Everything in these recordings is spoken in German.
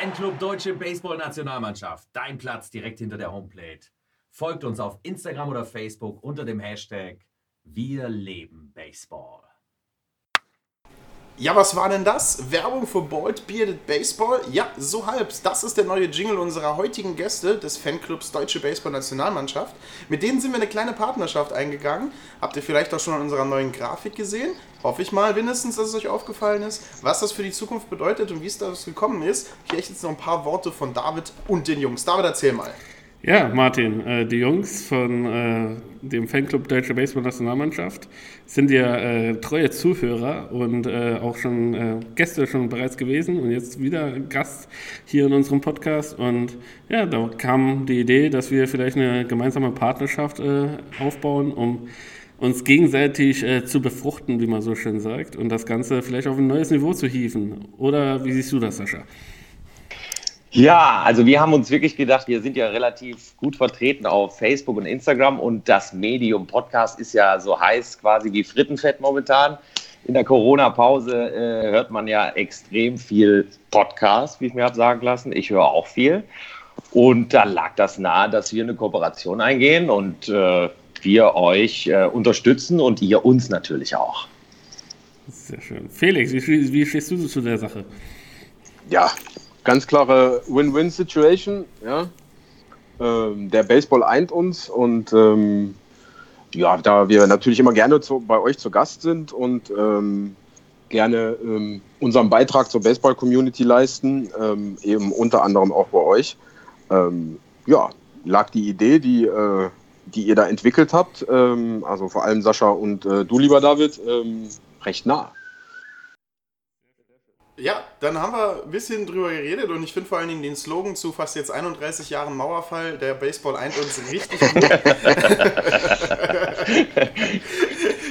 Fanclub Deutsche Baseball-Nationalmannschaft. Dein Platz direkt hinter der Homeplate. Folgt uns auf Instagram oder Facebook unter dem Hashtag Wir leben Baseball. Ja, was war denn das? Werbung für Bald Bearded Baseball? Ja, so halb. Das ist der neue Jingle unserer heutigen Gäste des Fanclubs Deutsche Baseball Nationalmannschaft. Mit denen sind wir eine kleine Partnerschaft eingegangen. Habt ihr vielleicht auch schon an unserer neuen Grafik gesehen? Hoffe ich mal wenigstens, dass es euch aufgefallen ist, was das für die Zukunft bedeutet und wie es dazu gekommen ist. Hier jetzt noch ein paar Worte von David und den Jungs. David, erzähl mal. Ja, Martin, äh, die Jungs von äh, dem Fanclub Deutsche Baseball Nationalmannschaft sind ja äh, treue Zuhörer und äh, auch schon äh, Gäste schon bereits gewesen und jetzt wieder Gast hier in unserem Podcast. Und ja, da kam die Idee, dass wir vielleicht eine gemeinsame Partnerschaft äh, aufbauen, um uns gegenseitig zu befruchten, wie man so schön sagt, und das Ganze vielleicht auf ein neues Niveau zu hieven. Oder wie siehst du das, Sascha? Ja, also wir haben uns wirklich gedacht, wir sind ja relativ gut vertreten auf Facebook und Instagram und das Medium Podcast ist ja so heiß quasi wie Frittenfett momentan. In der Corona-Pause äh, hört man ja extrem viel Podcast, wie ich mir habe sagen lassen. Ich höre auch viel. Und da lag das nahe, dass wir eine Kooperation eingehen und äh, wir euch äh, unterstützen und ihr uns natürlich auch. Sehr schön. Felix, wie, wie stehst du zu der Sache? Ja, ganz klare Win-Win-Situation. Ja? Ähm, der Baseball eint uns und ähm, ja, da wir natürlich immer gerne zu, bei euch zu Gast sind und ähm, gerne ähm, unseren Beitrag zur Baseball-Community leisten, ähm, eben unter anderem auch bei euch, ähm, ja, lag die Idee, die, äh, die ihr da entwickelt habt, also vor allem Sascha und äh, du, lieber David, recht nah. Ja, dann haben wir ein bisschen drüber geredet und ich finde vor allen Dingen den Slogan zu fast jetzt 31 Jahren Mauerfall, der Baseball eint uns richtig gut.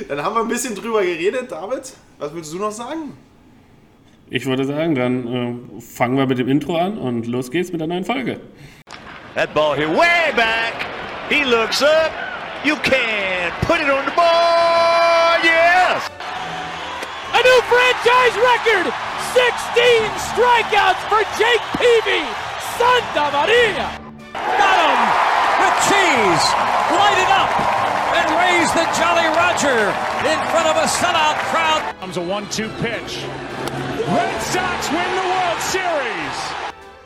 dann haben wir ein bisschen drüber geredet. David, was willst du noch sagen? Ich würde sagen, dann äh, fangen wir mit dem Intro an und los geht's mit der neuen Folge. That ball here way back. He looks up. You can put it on the ball. Yes. A new franchise record. 16 strikeouts for Jake Peavy. Santa Maria. Got him with cheese. Light it up and raise the Jolly Roger in front of a sellout crowd. Comes a one-two pitch. Red Sox win the World Series.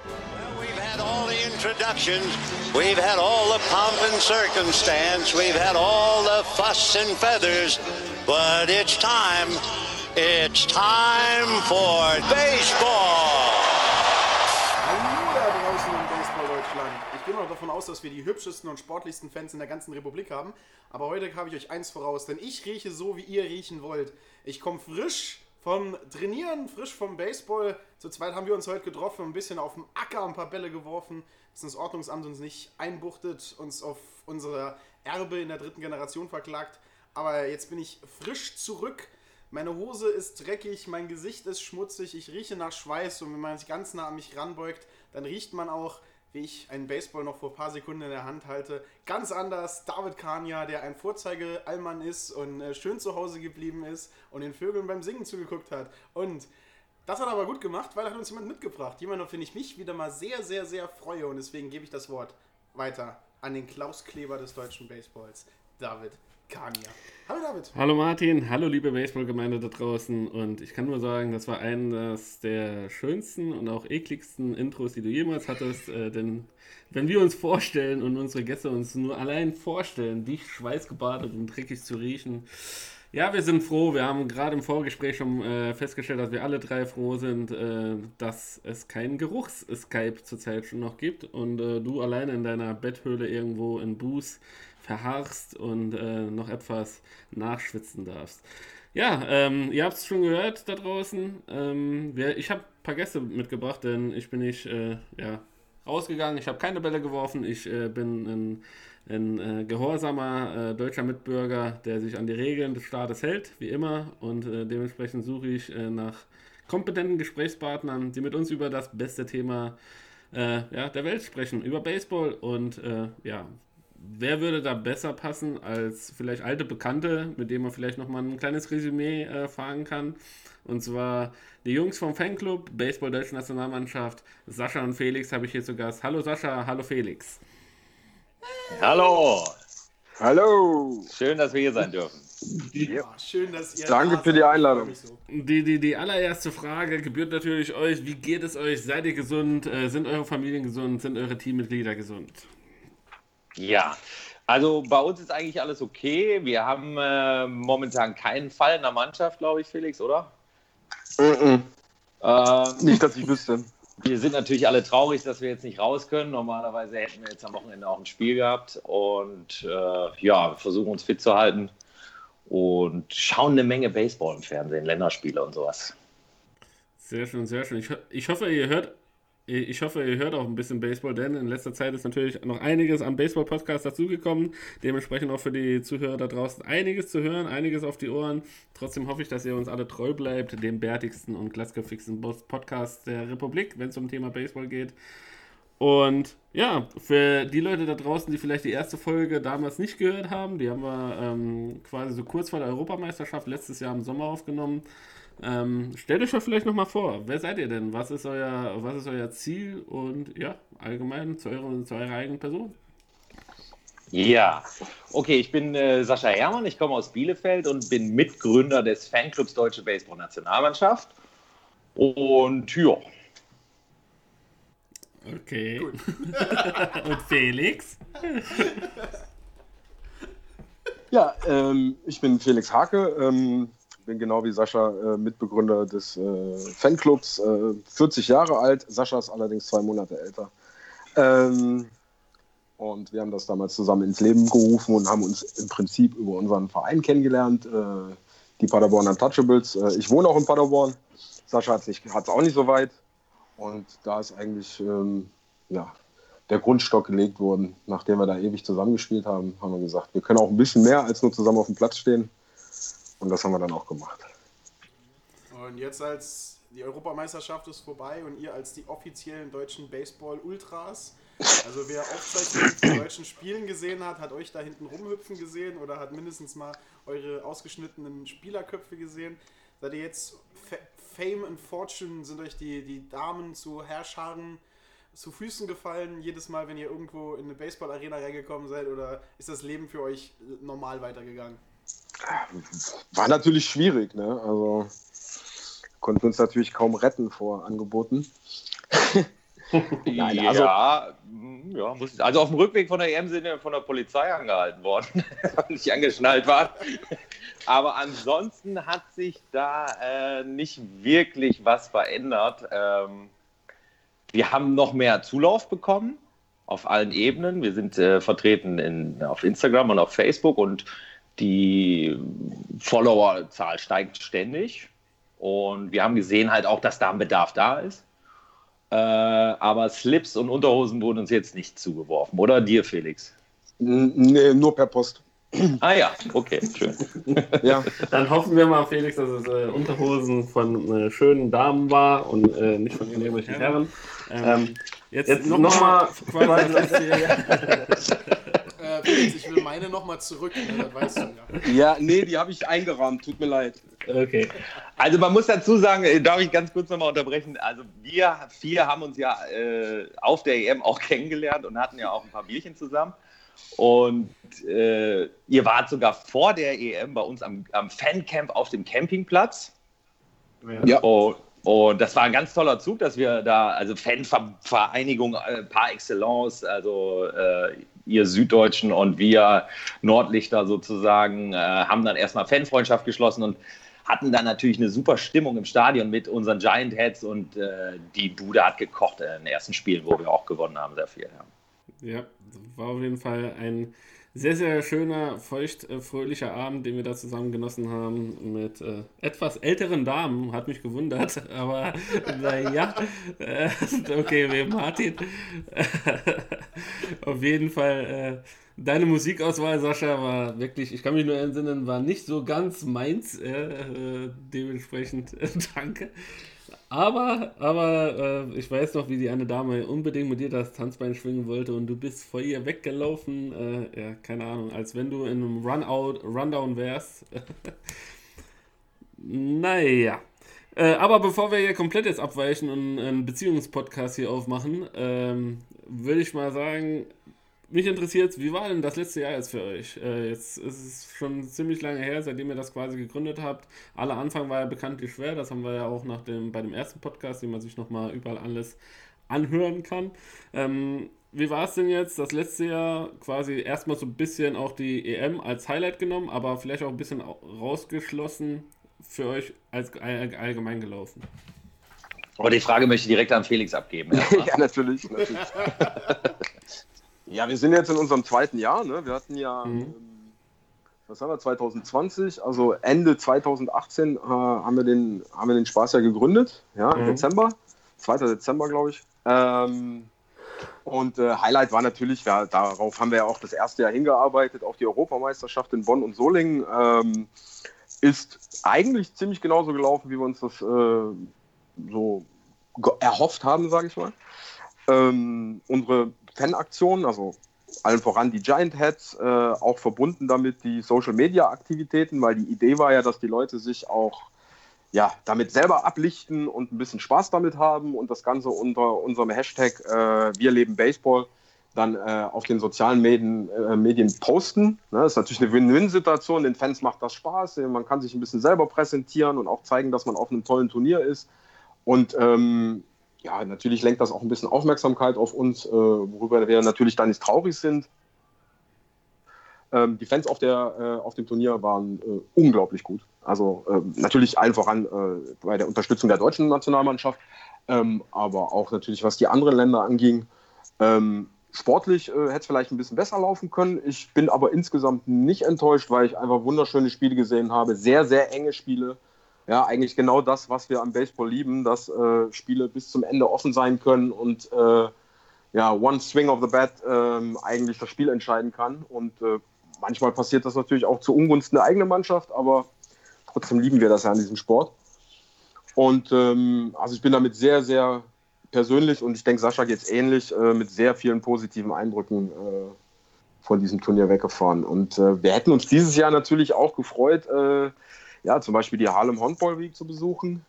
Well, we've had all the introductions. We've had all the pomp and circumstance. We've had all the fuss and feathers. But it's time It's time for baseball. Hallo da draußen in Baseball Deutschland. Ich gehe mal davon aus, dass wir die hübschesten und sportlichsten Fans in der ganzen Republik haben. Aber heute habe ich euch eins voraus, denn ich rieche so, wie ihr riechen wollt. Ich komme frisch vom Trainieren, frisch vom Baseball. Zu zweit haben wir uns heute getroffen, ein bisschen auf dem Acker ein paar Bälle geworfen, dass das Ordnungsamt uns nicht einbuchtet, uns auf unsere Erbe in der dritten Generation verklagt. Aber jetzt bin ich frisch zurück meine Hose ist dreckig, mein Gesicht ist schmutzig, ich rieche nach Schweiß und wenn man sich ganz nah an mich ranbeugt, dann riecht man auch, wie ich einen Baseball noch vor ein paar Sekunden in der Hand halte. Ganz anders David Kania, der ein Vorzeige-Allmann ist und äh, schön zu Hause geblieben ist und den Vögeln beim Singen zugeguckt hat. Und das hat er aber gut gemacht, weil er hat uns jemand mitgebracht. Jemand, auf den ich mich wieder mal sehr, sehr, sehr freue und deswegen gebe ich das Wort weiter an den Klaus Kleber des deutschen Baseballs, David Kania. Hallo David. Hallo Martin, hallo liebe Baseballgemeinde da draußen und ich kann nur sagen, das war eines der schönsten und auch ekligsten Intros, die du jemals hattest, äh, denn wenn wir uns vorstellen und unsere Gäste uns nur allein vorstellen, dich schweißgebadet und dreckig zu riechen, ja, wir sind froh. Wir haben gerade im Vorgespräch schon äh, festgestellt, dass wir alle drei froh sind, äh, dass es keinen Geruchs-Skype zurzeit schon noch gibt und äh, du alleine in deiner Betthöhle irgendwo in Buß verharrst und äh, noch etwas nachschwitzen darfst. Ja, ähm, ihr habt es schon gehört da draußen. Ähm, wir, ich habe ein paar Gäste mitgebracht, denn ich bin nicht äh, ja, rausgegangen. Ich habe keine Bälle geworfen. Ich äh, bin ein, ein äh, gehorsamer äh, deutscher Mitbürger, der sich an die Regeln des Staates hält, wie immer. Und äh, dementsprechend suche ich nach kompetenten Gesprächspartnern, die mit uns über das beste Thema ja, der Welt sprechen, über Baseball. Und ja, wer würde da besser passen als vielleicht alte Bekannte, mit denen man vielleicht nochmal ein kleines Resümee äh, fahren kann? Und zwar die Jungs vom Fanclub, Baseball Deutsche Nationalmannschaft, Sascha und Felix habe ich hier zu Gast. Hallo Sascha, hallo Felix. Hallo, Hallo. schön, dass wir hier sein dürfen. Ja, schön, dass ihr Danke da für die. Einladung. Die, die, die allererste Frage gebührt natürlich euch. Wie geht es euch? Seid ihr gesund? Äh, sind eure Familien gesund? Sind eure Teammitglieder gesund? Ja, also bei uns ist eigentlich alles okay. Wir haben äh, momentan keinen Fall in der Mannschaft, glaube ich, Felix, oder? Mhm. Ähm, Nicht, dass ich wüsste. wir sind natürlich alle traurig, dass wir jetzt nicht raus können. Normalerweise hätten wir jetzt am Wochenende auch ein Spiel gehabt und äh, ja, wir versuchen uns fit zu halten und schauen eine Menge Baseball im Fernsehen, Länderspiele und sowas. Sehr schön, sehr schön. Ich, ho- ich hoffe, ihr hört. Ich hoffe, ihr hört auch ein bisschen Baseball, denn in letzter Zeit ist natürlich noch einiges am Baseball-Podcast dazugekommen. Dementsprechend auch für die Zuhörer da draußen einiges zu hören, einiges auf die Ohren. Trotzdem hoffe ich, dass ihr uns alle treu bleibt, dem bärtigsten und glatzköpfigsten Podcast der Republik, wenn es um Thema Baseball geht. Und ja, für die Leute da draußen, die vielleicht die erste Folge damals nicht gehört haben, die haben wir ähm, quasi so kurz vor der Europameisterschaft letztes Jahr im Sommer aufgenommen. Ähm, stellt euch doch vielleicht nochmal vor, wer seid ihr denn? Was ist euer, was ist euer Ziel und ja, allgemein zu, eurer zu eurer eigenen Person? Ja, okay, ich bin äh, Sascha Herrmann, ich komme aus Bielefeld und bin Mitgründer des Fanclubs Deutsche Baseball Nationalmannschaft. Und ja, Okay. und Felix? Ja, ähm, ich bin Felix Hake, ähm, bin genau wie Sascha äh, Mitbegründer des äh, Fanclubs, äh, 40 Jahre alt. Sascha ist allerdings zwei Monate älter. Ähm, und wir haben das damals zusammen ins Leben gerufen und haben uns im Prinzip über unseren Verein kennengelernt, äh, die Paderborn Untouchables. Äh, ich wohne auch in Paderborn. Sascha hat es auch nicht so weit. Und da ist eigentlich ähm, ja, der Grundstock gelegt worden. Nachdem wir da ewig zusammengespielt haben, haben wir gesagt, wir können auch ein bisschen mehr als nur zusammen auf dem Platz stehen. Und das haben wir dann auch gemacht. Und jetzt als die Europameisterschaft ist vorbei und ihr als die offiziellen deutschen Baseball-Ultras, also wer Aufzeichnungen von deutschen Spielen gesehen hat, hat euch da hinten rumhüpfen gesehen oder hat mindestens mal eure ausgeschnittenen Spielerköpfe gesehen. Seid ihr jetzt Fa Fame and Fortune, sind euch die, die Damen zu Herrscharen zu Füßen gefallen, jedes Mal, wenn ihr irgendwo in eine Baseball-Arena reingekommen seid oder ist das Leben für euch normal weitergegangen? War natürlich schwierig, ne? Also konnten uns natürlich kaum retten vor Angeboten. Nein, also- ja, mm, ja muss, also auf dem Rückweg von der EM sind wir von der Polizei angehalten worden, weil nicht angeschnallt waren. Aber ansonsten hat sich da äh, nicht wirklich was verändert. Ähm, wir haben noch mehr Zulauf bekommen auf allen Ebenen. Wir sind äh, vertreten in, auf Instagram und auf Facebook und die Followerzahl steigt ständig. Und wir haben gesehen halt auch, dass da ein Bedarf da ist. Äh, aber Slips und Unterhosen wurden uns jetzt nicht zugeworfen. Oder dir, Felix? Nee, nur per Post. Ah ja, okay, schön. Ja, Dann hoffen wir mal, Felix, dass es äh, Unterhosen von äh, schönen Damen war und äh, nicht von irgendwelchen Herren. Ähm, jetzt jetzt nochmal noch Äh, Felix, ich will meine nochmal zurück, ne? das weißt du ja. ja nee, die habe ich eingerahmt, tut mir leid. Okay. Also man muss dazu sagen, äh, darf ich ganz kurz nochmal unterbrechen, also wir vier haben uns ja äh, auf der EM auch kennengelernt und hatten ja auch ein paar Bierchen zusammen. Und äh, ihr wart sogar vor der EM bei uns am, am Fancamp auf dem Campingplatz. Ja. Und, und das war ein ganz toller Zug, dass wir da, also Fanvereinigung äh, par excellence, also äh, ihr Süddeutschen und wir Nordlichter sozusagen, äh, haben dann erstmal Fanfreundschaft geschlossen und hatten dann natürlich eine super Stimmung im Stadion mit unseren Giant Heads und äh, die Bude hat gekocht in den ersten Spielen, wo wir auch gewonnen haben, sehr viel. Ja. Ja, war auf jeden Fall ein sehr, sehr schöner, feucht, äh, fröhlicher Abend, den wir da zusammen genossen haben mit äh, etwas älteren Damen. Hat mich gewundert, aber naja, äh, okay, wir Martin. auf jeden Fall, äh, deine Musikauswahl, Sascha, war wirklich, ich kann mich nur entsinnen, war nicht so ganz meins. Äh, äh, dementsprechend danke. Aber, aber äh, ich weiß noch, wie die eine Dame unbedingt mit dir das Tanzbein schwingen wollte und du bist vor ihr weggelaufen. Äh, ja, keine Ahnung, als wenn du in einem Runout, Rundown wärst. naja. Äh, aber bevor wir hier komplett jetzt abweichen und einen Beziehungspodcast hier aufmachen, ähm, würde ich mal sagen, mich interessiert, wie war denn das letzte Jahr jetzt für euch? Äh, jetzt ist es schon ziemlich lange her, seitdem ihr das quasi gegründet habt. Aller Anfang war ja bekanntlich schwer, das haben wir ja auch nach dem, bei dem ersten Podcast, den man sich nochmal überall alles anhören kann. Ähm, wie war es denn jetzt, das letzte Jahr quasi erstmal so ein bisschen auch die EM als Highlight genommen, aber vielleicht auch ein bisschen rausgeschlossen? für euch als allgemein gelaufen? Aber die Frage möchte ich direkt an Felix abgeben. ja, natürlich. natürlich. ja, wir sind jetzt in unserem zweiten Jahr. Ne? Wir hatten ja, mhm. Ähm, was haben wir, 2020, also Ende 2018 äh, haben, wir den, haben wir den Spaß ja gegründet, ja, im mhm. Dezember, 2. Dezember, glaube ich. Ähm, und äh, Highlight war natürlich, ja, darauf haben wir ja auch das erste Jahr hingearbeitet, auf die Europameisterschaft in Bonn und Solingen. Ähm, ist eigentlich ziemlich genauso gelaufen, wie wir uns das äh, so erhofft haben, sage ich mal. Ähm, unsere Fanaktionen, also allen voran die Giant Heads, äh, auch verbunden damit die Social Media Aktivitäten, weil die Idee war ja, dass die Leute sich auch ja, damit selber ablichten und ein bisschen Spaß damit haben und das Ganze unter unserem Hashtag äh, Wir leben Baseball dann äh, auf den sozialen Medien, äh, Medien posten. Ne? Das ist natürlich eine Win-Win-Situation. Den Fans macht das Spaß. Man kann sich ein bisschen selber präsentieren und auch zeigen, dass man auf einem tollen Turnier ist. Und ähm, ja, natürlich lenkt das auch ein bisschen Aufmerksamkeit auf uns, äh, worüber wir natürlich dann nicht traurig sind. Ähm, die Fans auf, der, äh, auf dem Turnier waren äh, unglaublich gut. Also ähm, natürlich allen voran äh, bei der Unterstützung der deutschen Nationalmannschaft, ähm, aber auch natürlich, was die anderen Länder anging. Ähm, Sportlich äh, hätte es vielleicht ein bisschen besser laufen können. Ich bin aber insgesamt nicht enttäuscht, weil ich einfach wunderschöne Spiele gesehen habe. Sehr, sehr enge Spiele. Ja, eigentlich genau das, was wir am Baseball lieben, dass äh, Spiele bis zum Ende offen sein können und äh, ja, one swing of the bat ähm, eigentlich das Spiel entscheiden kann. Und äh, manchmal passiert das natürlich auch zu Ungunsten der eigenen Mannschaft, aber trotzdem lieben wir das ja an diesem Sport. Und ähm, also ich bin damit sehr, sehr persönlich und ich denke, Sascha geht es ähnlich, äh, mit sehr vielen positiven Eindrücken äh, von diesem Turnier weggefahren. Und äh, wir hätten uns dieses Jahr natürlich auch gefreut, ja, zum Beispiel die Harlem Handball Week zu besuchen.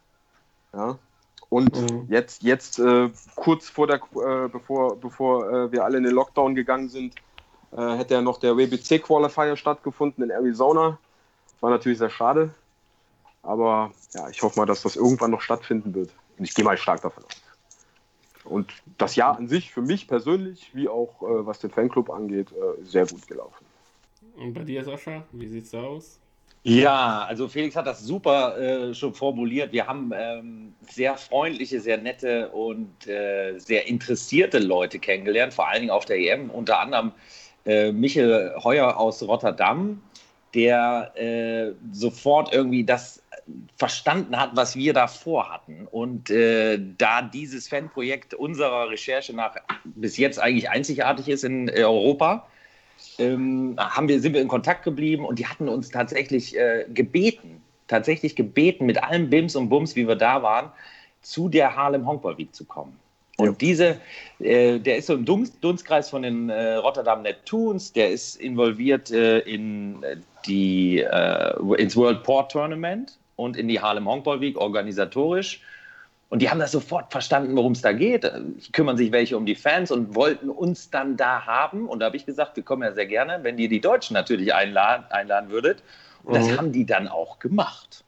Ja. Und mhm. jetzt, jetzt äh, kurz vor der, äh, bevor, bevor wir alle in den Lockdown gegangen sind, hätte ja noch der WBC Qualifier stattgefunden in Arizona. Das war natürlich sehr schade. Aber ja, ich hoffe mal, dass das irgendwann noch stattfinden wird. Und ich gehe mal stark davon aus. Und das Jahr an sich für mich persönlich, wie auch äh, was den Fanclub angeht, äh, sehr gut gelaufen. Und bei dir, Sascha, wie sieht's da aus? Ja, also Felix hat das super äh, schon formuliert. Wir haben ähm, sehr freundliche, sehr nette und äh, sehr interessierte Leute kennengelernt, vor allen Dingen auf der EM. Unter anderem äh, Michel Heuer aus Rotterdam, der äh, sofort irgendwie das verstanden hat, was wir da vorhatten. Und äh, da dieses Fanprojekt unserer Recherche nach bis jetzt eigentlich einzigartig ist in Europa, ähm, haben wir, sind wir in Kontakt geblieben und die hatten uns tatsächlich äh, gebeten, tatsächlich gebeten, mit allem Bims und Bums, wie wir da waren, zu der Harlem Hongball Week zu kommen. Und ja. diese, äh, der ist so im Dunst, Dunstkreis von den äh, Rotterdam Neptunes, der ist involviert äh, in die, äh, ins World Port Tournament und in die Harlem Hongball Week organisatorisch. Und die haben das sofort verstanden, worum es da geht. Kümmern sich welche um die Fans und wollten uns dann da haben. Und da habe ich gesagt, wir kommen ja sehr gerne, wenn ihr die Deutschen natürlich einladen, einladen würdet. Und mhm. das haben die dann auch gemacht.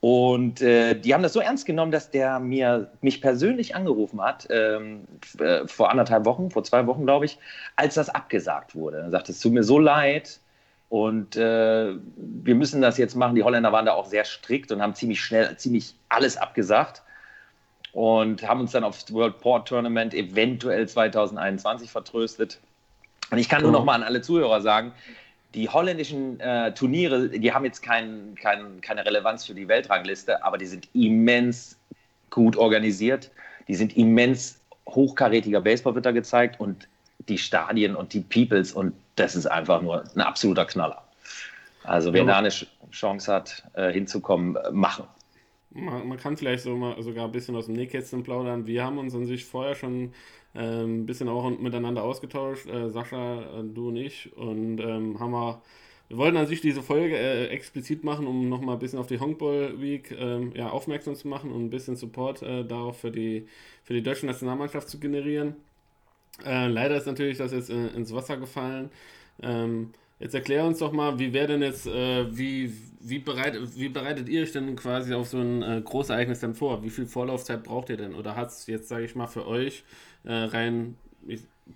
Und äh, die haben das so ernst genommen, dass der mir mich persönlich angerufen hat, ähm, äh, vor anderthalb Wochen, vor zwei Wochen, glaube ich, als das abgesagt wurde. Er sagte, es tut mir so leid, und äh, wir müssen das jetzt machen. Die Holländer waren da auch sehr strikt und haben ziemlich schnell, ziemlich alles abgesagt und haben uns dann aufs World Port Tournament eventuell 2021 vertröstet. Und ich kann nur noch mal an alle Zuhörer sagen, die holländischen äh, Turniere, die haben jetzt kein, kein, keine Relevanz für die Weltrangliste, aber die sind immens gut organisiert. Die sind immens hochkarätiger Baseball wird da gezeigt und die Stadien und die Peoples und das ist einfach nur ein absoluter Knaller. Also wer ja, da eine Chance hat, äh, hinzukommen, äh, machen. Man, man, kann vielleicht so mal sogar ein bisschen aus dem Nähkästchen plaudern. Wir haben uns an sich vorher schon äh, ein bisschen auch miteinander ausgetauscht, äh, Sascha, äh, du und ich, und ähm, haben wir, wir wollten an sich diese Folge äh, explizit machen, um nochmal ein bisschen auf die Hongball Week ähm, ja, aufmerksam zu machen und ein bisschen Support äh, darauf für die, für die deutsche Nationalmannschaft zu generieren. Äh, leider ist natürlich das jetzt ins Wasser gefallen. Ähm, Jetzt erklär uns doch mal, wie wäre denn jetzt, äh, wie, wie, bereit, wie bereitet ihr euch denn quasi auf so ein äh, Großereignis denn vor? Wie viel Vorlaufzeit braucht ihr denn? Oder hat es jetzt, sage ich mal, für euch äh, rein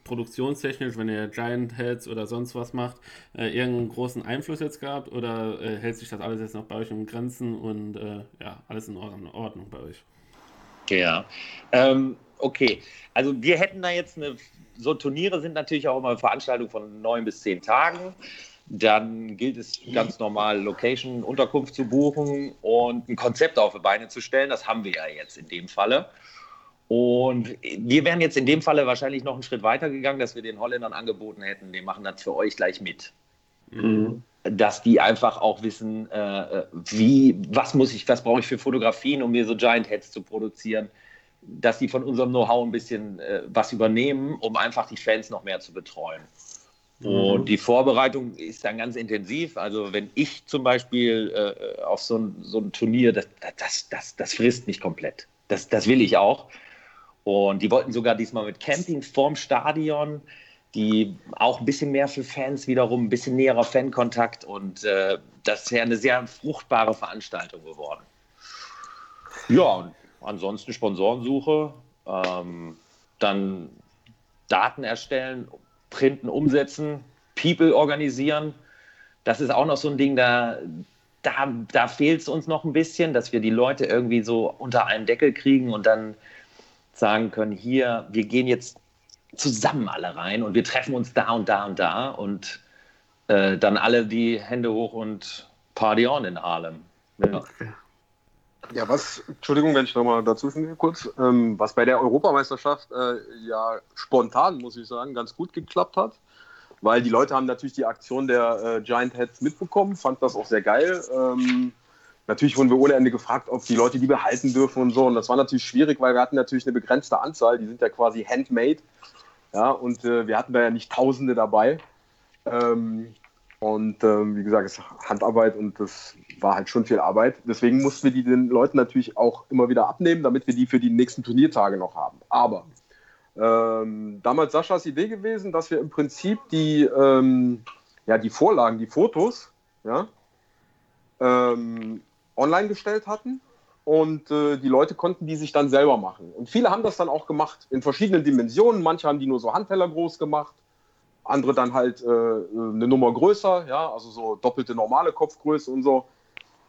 produktionstechnisch, wenn ihr Giant Heads oder sonst was macht, äh, irgendeinen großen Einfluss jetzt gehabt? Oder äh, hält sich das alles jetzt noch bei euch um Grenzen und äh, ja, alles in Ordnung bei euch? Ja, ähm, okay. Also wir hätten da jetzt eine so Turniere sind natürlich auch immer Veranstaltungen von neun bis zehn Tagen. Dann gilt es ganz normal, Location, Unterkunft zu buchen und ein Konzept auf die Beine zu stellen. Das haben wir ja jetzt in dem Falle. Und wir wären jetzt in dem Falle wahrscheinlich noch einen Schritt weiter gegangen, dass wir den Holländern angeboten hätten, die machen das für euch gleich mit. Mhm. Dass die einfach auch wissen, äh, wie, was muss ich, was brauche ich für Fotografien, um mir so Giant Heads zu produzieren dass die von unserem Know-how ein bisschen äh, was übernehmen, um einfach die Fans noch mehr zu betreuen. Mhm. Und die Vorbereitung ist dann ganz intensiv. Also wenn ich zum Beispiel äh, auf so ein, so ein Turnier, das, das, das, das frisst mich komplett. Das, das will ich auch. Und die wollten sogar diesmal mit Camping vorm Stadion, die auch ein bisschen mehr für Fans wiederum, ein bisschen näherer Fankontakt. Und äh, das ist ja eine sehr fruchtbare Veranstaltung geworden. Ja, und ansonsten Sponsorensuche, ähm, dann Daten erstellen, printen, umsetzen, People organisieren. Das ist auch noch so ein Ding, da, da, da fehlt es uns noch ein bisschen, dass wir die Leute irgendwie so unter einen Deckel kriegen und dann sagen können, hier, wir gehen jetzt zusammen alle rein und wir treffen uns da und da und da und äh, dann alle die Hände hoch und Party on in Harlem. Ja. Ja, was, Entschuldigung, wenn ich nochmal dazwischen gehe kurz, ähm, was bei der Europameisterschaft äh, ja spontan, muss ich sagen, ganz gut geklappt hat, weil die Leute haben natürlich die Aktion der äh, Giant Heads mitbekommen, fand das auch sehr geil. Ähm, natürlich wurden wir ohne Ende gefragt, ob die Leute die behalten dürfen und so. Und das war natürlich schwierig, weil wir hatten natürlich eine begrenzte Anzahl, die sind ja quasi handmade. Ja, und äh, wir hatten da ja nicht Tausende dabei. Ähm, und ähm, wie gesagt, es ist Handarbeit und das war halt schon viel Arbeit. Deswegen mussten wir die den Leuten natürlich auch immer wieder abnehmen, damit wir die für die nächsten Turniertage noch haben. Aber ähm, damals Saschas Idee gewesen, dass wir im Prinzip die, ähm, ja, die Vorlagen, die Fotos, ja, ähm, online gestellt hatten und äh, die Leute konnten die sich dann selber machen. Und viele haben das dann auch gemacht in verschiedenen Dimensionen. Manche haben die nur so Handteller groß gemacht andere dann halt äh, eine Nummer größer, ja, also so doppelte normale Kopfgröße und so.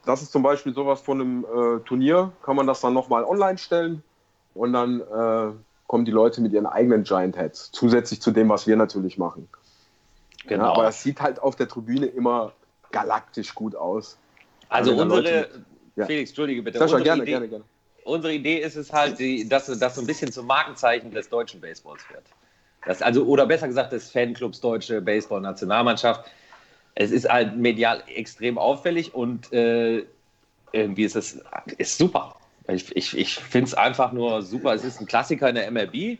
Das ist zum Beispiel sowas von einem äh, Turnier, kann man das dann nochmal online stellen und dann äh, kommen die Leute mit ihren eigenen Giant Heads, zusätzlich zu dem, was wir natürlich machen. Genau. Ja, aber es sieht halt auf der Tribüne immer galaktisch gut aus. Also unsere, Leute, ja. Felix, entschuldige bitte. Sascha, gerne, Idee, gerne, gerne. Unsere Idee ist es halt, die, dass das so ein bisschen zum Markenzeichen des deutschen Baseballs wird. Das, also, oder besser gesagt, des Fanclubs Deutsche Baseball-Nationalmannschaft. Es ist halt medial extrem auffällig und äh, irgendwie ist es ist super. Ich, ich, ich finde es einfach nur super. Es ist ein Klassiker in der MLB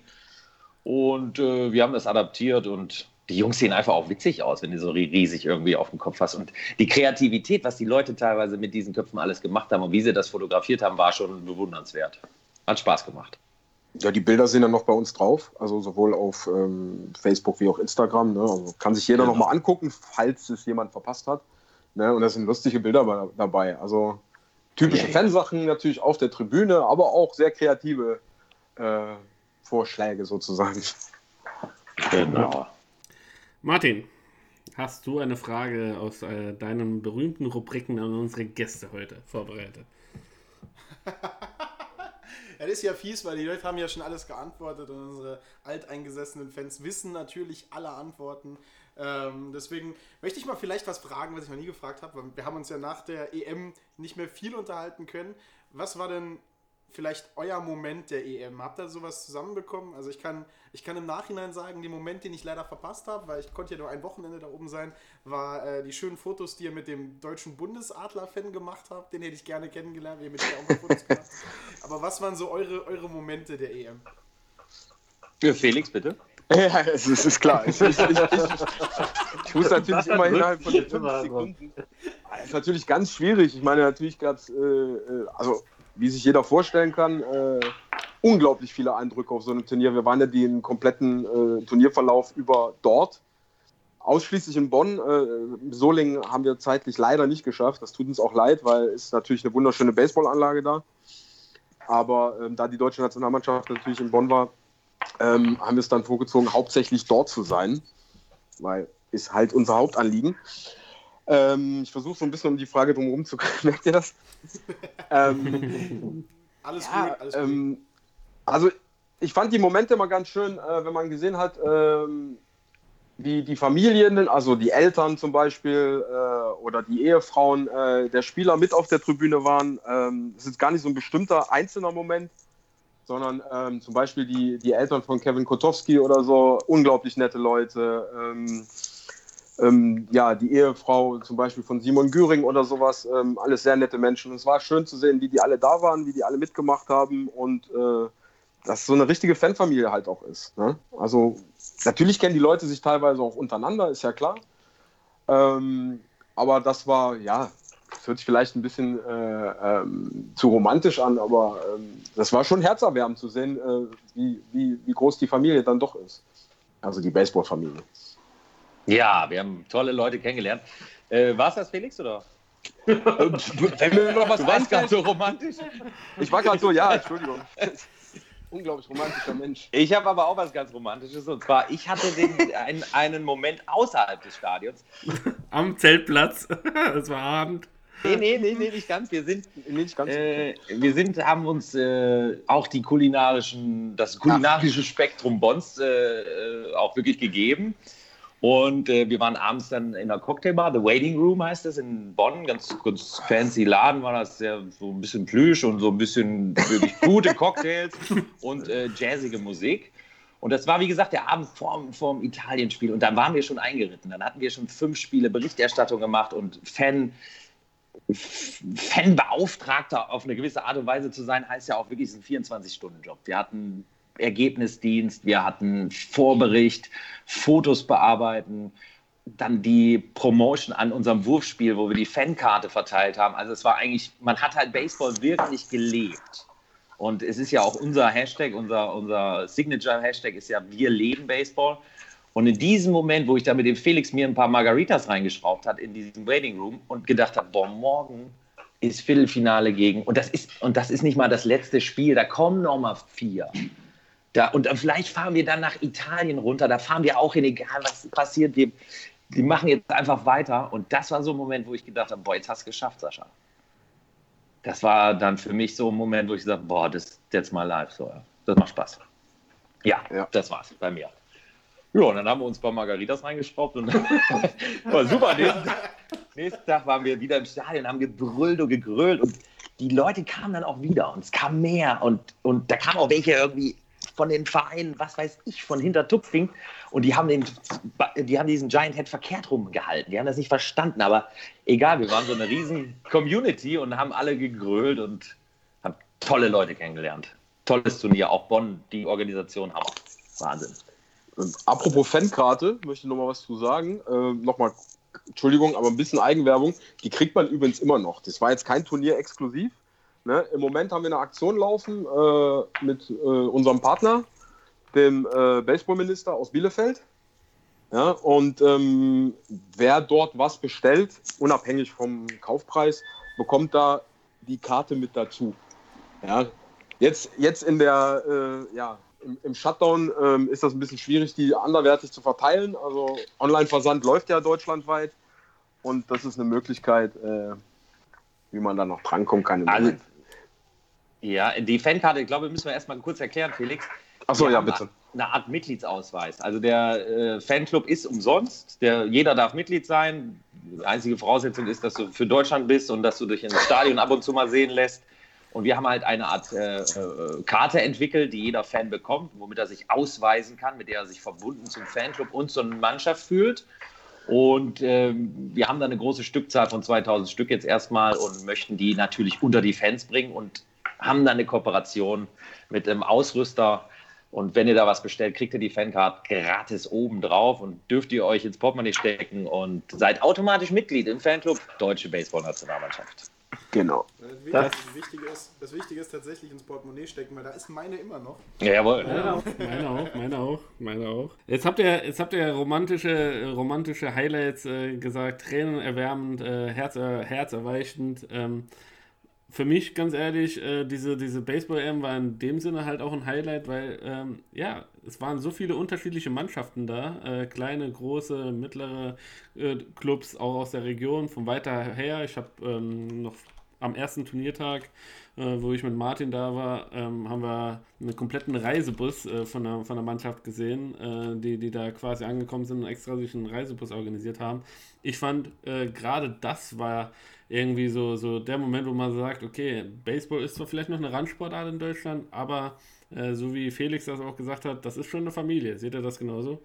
und äh, wir haben das adaptiert und die Jungs sehen einfach auch witzig aus, wenn du so riesig irgendwie auf dem Kopf hast. Und die Kreativität, was die Leute teilweise mit diesen Köpfen alles gemacht haben und wie sie das fotografiert haben, war schon bewundernswert. Hat Spaß gemacht. Ja, die Bilder sind dann noch bei uns drauf, also sowohl auf ähm, Facebook wie auch Instagram. Ne? Also kann sich jeder genau. nochmal angucken, falls es jemand verpasst hat. Ne? Und da sind lustige Bilder dabei. Also typische ja, Fansachen natürlich auf der Tribüne, aber auch sehr kreative äh, Vorschläge sozusagen. Genau. Martin, hast du eine Frage aus äh, deinen berühmten Rubriken an unsere Gäste heute vorbereitet? Das ist ja fies, weil die Leute haben ja schon alles geantwortet und unsere alteingesessenen Fans wissen natürlich alle Antworten. Ähm, deswegen möchte ich mal vielleicht was fragen, was ich noch nie gefragt habe. Wir haben uns ja nach der EM nicht mehr viel unterhalten können. Was war denn vielleicht euer Moment der EM? Habt ihr sowas zusammenbekommen? Also ich kann, ich kann im Nachhinein sagen, den Moment, den ich leider verpasst habe, weil ich konnte ja nur ein Wochenende da oben sein, war äh, die schönen Fotos, die ihr mit dem deutschen Bundesadler-Fan gemacht habt. Den hätte ich gerne kennengelernt, ihr mit auch mal Fotos gemacht. Aber was waren so eure, eure Momente der EM? Für Felix, bitte. Ja, es ist, ist klar. Ich, ich, ich, ich, muss natürlich immer innerhalb von den fünf Sekunden. Das ist natürlich ganz schwierig. Ich meine, natürlich gab es, äh, äh, also wie sich jeder vorstellen kann, äh, unglaublich viele Eindrücke auf so einem Turnier. Wir waren ja den kompletten äh, Turnierverlauf über dort. Ausschließlich in Bonn. Äh, Solingen haben wir zeitlich leider nicht geschafft. Das tut uns auch leid, weil es natürlich eine wunderschöne Baseballanlage da. Aber ähm, da die deutsche Nationalmannschaft natürlich in Bonn war, ähm, haben wir es dann vorgezogen, hauptsächlich dort zu sein, weil ist halt unser Hauptanliegen. Ähm, ich versuche so ein bisschen um die Frage drumherum zu kriegen. Merkt ihr das? ähm, Alles ja, gut, alles gut. ähm, also ich fand die Momente mal ganz schön, äh, wenn man gesehen hat, ähm, wie die Familien, also die Eltern zum Beispiel äh, oder die Ehefrauen äh, der Spieler mit auf der Tribüne waren. Ähm, Es ist gar nicht so ein bestimmter einzelner Moment, sondern ähm, zum Beispiel die, die Eltern von Kevin Kotowski oder so, unglaublich nette Leute. Ähm, ähm, ja, die Ehefrau zum Beispiel von Simon Güring oder sowas, ähm, alles sehr nette Menschen. Und es war schön zu sehen, wie die alle da waren, wie die alle mitgemacht haben und äh, dass so eine richtige Fanfamilie halt auch ist. Ne? Also natürlich kennen die Leute sich teilweise auch untereinander, ist ja klar. Ähm, aber das war, ja, das hört sich vielleicht ein bisschen äh, ähm, zu romantisch an, aber ähm, das war schon herzerwärmend zu sehen, äh, wie, wie, wie groß die Familie dann doch ist. Also die Baseballfamilie. Ja, wir haben tolle Leute kennengelernt. Äh, war es das, Felix, oder? Wenn mir noch was Du warst ganz so romantisch. ich war gerade so, ja, Entschuldigung. Unglaublich romantischer Mensch. Ich habe aber auch was ganz Romantisches. Und zwar, ich hatte den, einen, einen Moment außerhalb des Stadions. Am Zeltplatz. Es war Abend. Nee, nee, nee, nee, nicht ganz. Wir sind, Nee, nicht ganz. äh, wir sind, haben uns äh, auch die kulinarischen, das kulinarische Spektrum Bonns äh, äh, auch wirklich gegeben. Und äh, wir waren abends dann in der Cocktailbar, The Waiting Room heißt das, in Bonn. Ganz, ganz fancy Laden war das, sehr, so ein bisschen Plüsch und so ein bisschen wirklich gute Cocktails und äh, jazzige Musik. Und das war, wie gesagt, der Abend vorm, vorm Italienspiel. Und dann waren wir schon eingeritten. Dann hatten wir schon fünf Spiele Berichterstattung gemacht und Fan, Fanbeauftragter auf eine gewisse Art und Weise zu sein, heißt ja auch wirklich, es ist ein 24-Stunden-Job. Wir hatten Ergebnisdienst, wir hatten Vorbericht, Fotos bearbeiten, dann die Promotion an unserem Wurfspiel, wo wir die Fankarte verteilt haben. Also es war eigentlich, man hat halt Baseball wirklich gelebt. Und es ist ja auch unser Hashtag, unser, unser Signature-Hashtag ist ja Wir leben Baseball. Und in diesem Moment, wo ich da mit dem Felix mir ein paar Margaritas reingeschraubt hat in diesem Waiting Room und gedacht habe, boah, morgen ist Viertelfinale gegen und das ist und das ist nicht mal das letzte Spiel, da kommen noch mal vier. Da, und dann vielleicht fahren wir dann nach Italien runter, da fahren wir auch hin, egal was passiert, wir, die machen jetzt einfach weiter. Und das war so ein Moment, wo ich gedacht habe, boah, jetzt hast du es geschafft, Sascha. Das war dann für mich so ein Moment, wo ich gesagt habe, boah, das jetzt mal live, so, ja. das macht Spaß. Ja, Ja. das war's bei mir. Ja, und dann haben wir uns paar Margaritas reingeschraubt und war super. Nächsten, nächsten Tag waren wir wieder im Stadion, haben gebrüllt und gegrölt und die Leute kamen dann auch wieder und es kam mehr und, und da kamen auch welche irgendwie von den Vereinen, was weiß ich, von Hintertupfing und die haben, den, die haben diesen Giant Head verkehrt rumgehalten. Die haben das nicht verstanden, aber egal, wir waren so eine riesen Community und haben alle gegrölt und haben tolle Leute kennengelernt. Tolles Turnier, auch Bonn, die Organisation, Hammer. Wahnsinn. Und apropos Fankarte, möchte ich noch mal was zu sagen. Äh, Nochmal, Entschuldigung, aber ein bisschen Eigenwerbung. Die kriegt man übrigens immer noch. Das war jetzt kein Turnier exklusiv. Ne? Im Moment haben wir eine Aktion laufen äh, mit äh, unserem Partner, dem äh, Baseballminister aus Bielefeld. Ja, und ähm, wer dort was bestellt, unabhängig vom Kaufpreis, bekommt da die Karte mit dazu. Ja, jetzt, jetzt in der, äh, ja, im, im Shutdown ähm, ist das ein bisschen schwierig, die anderwertig zu verteilen. Also Online-Versand läuft ja deutschlandweit und das ist eine Möglichkeit, äh, wie man da noch drankommen kann. Also, Moment. Ja, die Fankarte, ich glaube, müssen wir erstmal kurz erklären, Felix. Achso, ja, bitte. Eine Art Mitgliedsausweis. Also der äh, Fanclub ist umsonst. Der, jeder darf Mitglied sein. Die einzige Voraussetzung ist, dass du für Deutschland bist und dass du dich im Stadion ab und zu mal sehen lässt. Und wir haben halt eine Art äh, äh, Karte entwickelt, die jeder Fan bekommt, womit er sich ausweisen kann, mit der er sich verbunden zum Fanclub und zur Mannschaft fühlt. Und ähm, wir haben da eine große Stückzahl von 2000 Stück jetzt erstmal und möchten die natürlich unter die Fans bringen und haben dann eine Kooperation mit einem Ausrüster. Und wenn ihr da was bestellt, kriegt ihr die Fancard gratis oben drauf und dürft ihr euch ins Portemonnaie stecken und seid automatisch Mitglied im Fanclub Deutsche Baseball-Nationalmannschaft. Genau. Das, Wichtige ist, das Wichtige ist tatsächlich ins Portemonnaie stecken, weil da ist meine immer noch. Ja, jawohl. Meine auch, meine auch, meine auch, meine auch. Jetzt habt ihr, jetzt habt ihr romantische, romantische Highlights äh, gesagt, tränenerwärmend, äh, herz, äh, herzerweichend. Ähm, für mich, ganz ehrlich, äh, diese, diese Baseball-M war in dem Sinne halt auch ein Highlight, weil, ähm, ja, es waren so viele unterschiedliche Mannschaften da. Äh, kleine, große, mittlere äh, Clubs, auch aus der Region, von weiter her. Ich habe ähm, noch am ersten Turniertag, äh, wo ich mit Martin da war, ähm, haben wir einen kompletten Reisebus äh, von, der, von der Mannschaft gesehen, äh, die, die da quasi angekommen sind und extra sich einen Reisebus organisiert haben. Ich fand, äh, gerade das war irgendwie so, so der Moment, wo man sagt, okay, Baseball ist zwar vielleicht noch eine Randsportart in Deutschland, aber äh, so wie Felix das auch gesagt hat, das ist schon eine Familie. Seht ihr das genauso?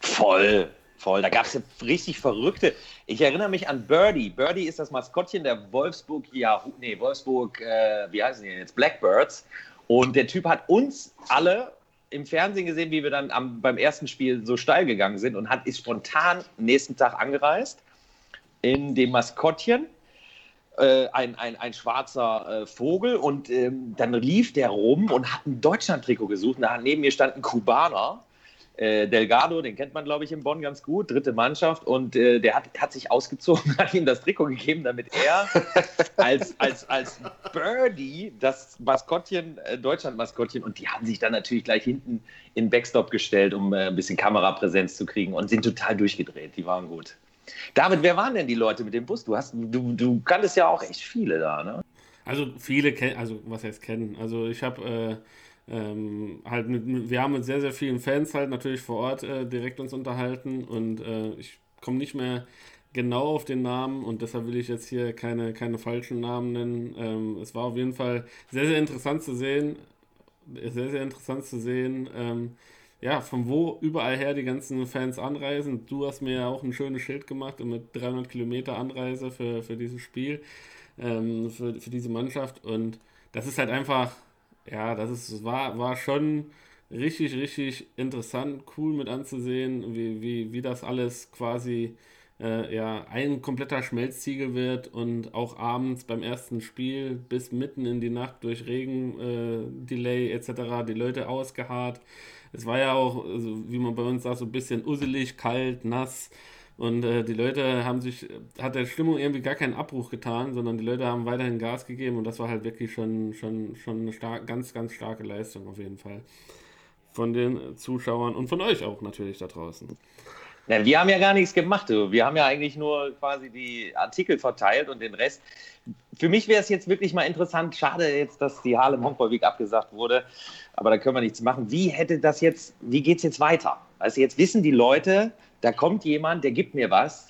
Voll, voll. Da gab es ja richtig verrückte. Ich erinnere mich an Birdie. Birdie ist das Maskottchen der Wolfsburg, ja, nee, Wolfsburg, äh, wie heißen die jetzt? Blackbirds. Und der Typ hat uns alle im Fernsehen gesehen, wie wir dann am, beim ersten Spiel so steil gegangen sind und hat, ist spontan nächsten Tag angereist in dem Maskottchen. Äh, ein, ein, ein schwarzer äh, Vogel und ähm, dann lief der rum und hat ein Deutschland-Trikot gesucht. Und da neben mir stand ein Kubaner, äh, Delgado, den kennt man, glaube ich, in Bonn ganz gut, dritte Mannschaft. Und äh, der hat, hat sich ausgezogen, hat ihm das Trikot gegeben, damit er als, als, als Birdie das Maskottchen, äh, Deutschland-Maskottchen, und die haben sich dann natürlich gleich hinten in Backstop gestellt, um äh, ein bisschen Kamerapräsenz zu kriegen und sind total durchgedreht. Die waren gut. David, wer waren denn die Leute mit dem Bus? Du, hast, du, du kanntest ja auch echt viele da, ne? Also viele kennen, also was heißt kennen? Also ich habe äh, ähm, halt mit, wir haben mit sehr, sehr vielen Fans halt natürlich vor Ort äh, direkt uns unterhalten und äh, ich komme nicht mehr genau auf den Namen und deshalb will ich jetzt hier keine, keine falschen Namen nennen. Ähm, es war auf jeden Fall sehr, sehr interessant zu sehen, sehr, sehr interessant zu sehen, ähm, ja, von wo überall her die ganzen Fans anreisen. Du hast mir ja auch ein schönes Schild gemacht mit 300 Kilometer Anreise für, für dieses Spiel, ähm, für, für diese Mannschaft. Und das ist halt einfach, ja, das ist, war, war schon richtig, richtig interessant, cool mit anzusehen, wie, wie, wie das alles quasi äh, ja, ein kompletter Schmelztiegel wird und auch abends beim ersten Spiel bis mitten in die Nacht durch Regen, äh, Delay etc. die Leute ausgeharrt. Es war ja auch, also wie man bei uns sagt, so ein bisschen usselig, kalt, nass. Und äh, die Leute haben sich, hat der Stimmung irgendwie gar keinen Abbruch getan, sondern die Leute haben weiterhin Gas gegeben und das war halt wirklich schon, schon, schon eine stark, ganz, ganz starke Leistung auf jeden Fall. Von den Zuschauern und von euch auch natürlich da draußen. Ja, wir haben ja gar nichts gemacht. Wir haben ja eigentlich nur quasi die Artikel verteilt und den Rest. Für mich wäre es jetzt wirklich mal interessant. Schade jetzt, dass die Harlem Honk Week abgesagt wurde. Aber da können wir nichts machen. Wie hätte das jetzt, wie geht es jetzt weiter? Also jetzt wissen die Leute, da kommt jemand, der gibt mir was,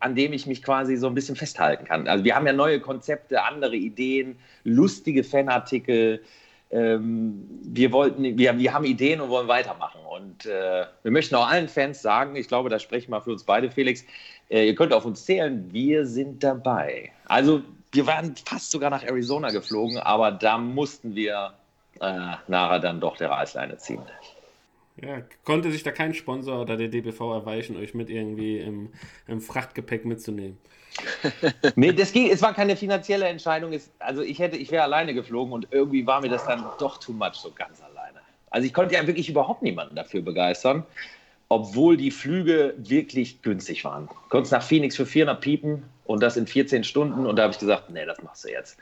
an dem ich mich quasi so ein bisschen festhalten kann. Also wir haben ja neue Konzepte, andere Ideen, lustige Fanartikel ähm, wir wollten, wir, wir haben Ideen und wollen weitermachen. Und äh, wir möchten auch allen Fans sagen, ich glaube, da sprechen wir für uns beide, Felix, äh, ihr könnt auf uns zählen, wir sind dabei. Also wir waren fast sogar nach Arizona geflogen, aber da mussten wir äh, nachher dann doch der Reißleine ziehen. Ja, konnte sich da kein Sponsor oder der DBV erweichen, euch mit irgendwie im, im Frachtgepäck mitzunehmen? nee, das ging, es war keine finanzielle Entscheidung. Es, also ich hätte, ich wäre alleine geflogen und irgendwie war mir das dann doch too much, so ganz alleine. Also ich konnte ja wirklich überhaupt niemanden dafür begeistern, obwohl die Flüge wirklich günstig waren. Du konntest nach Phoenix für 400 piepen und das in 14 Stunden und da habe ich gesagt, nee, das machst du jetzt.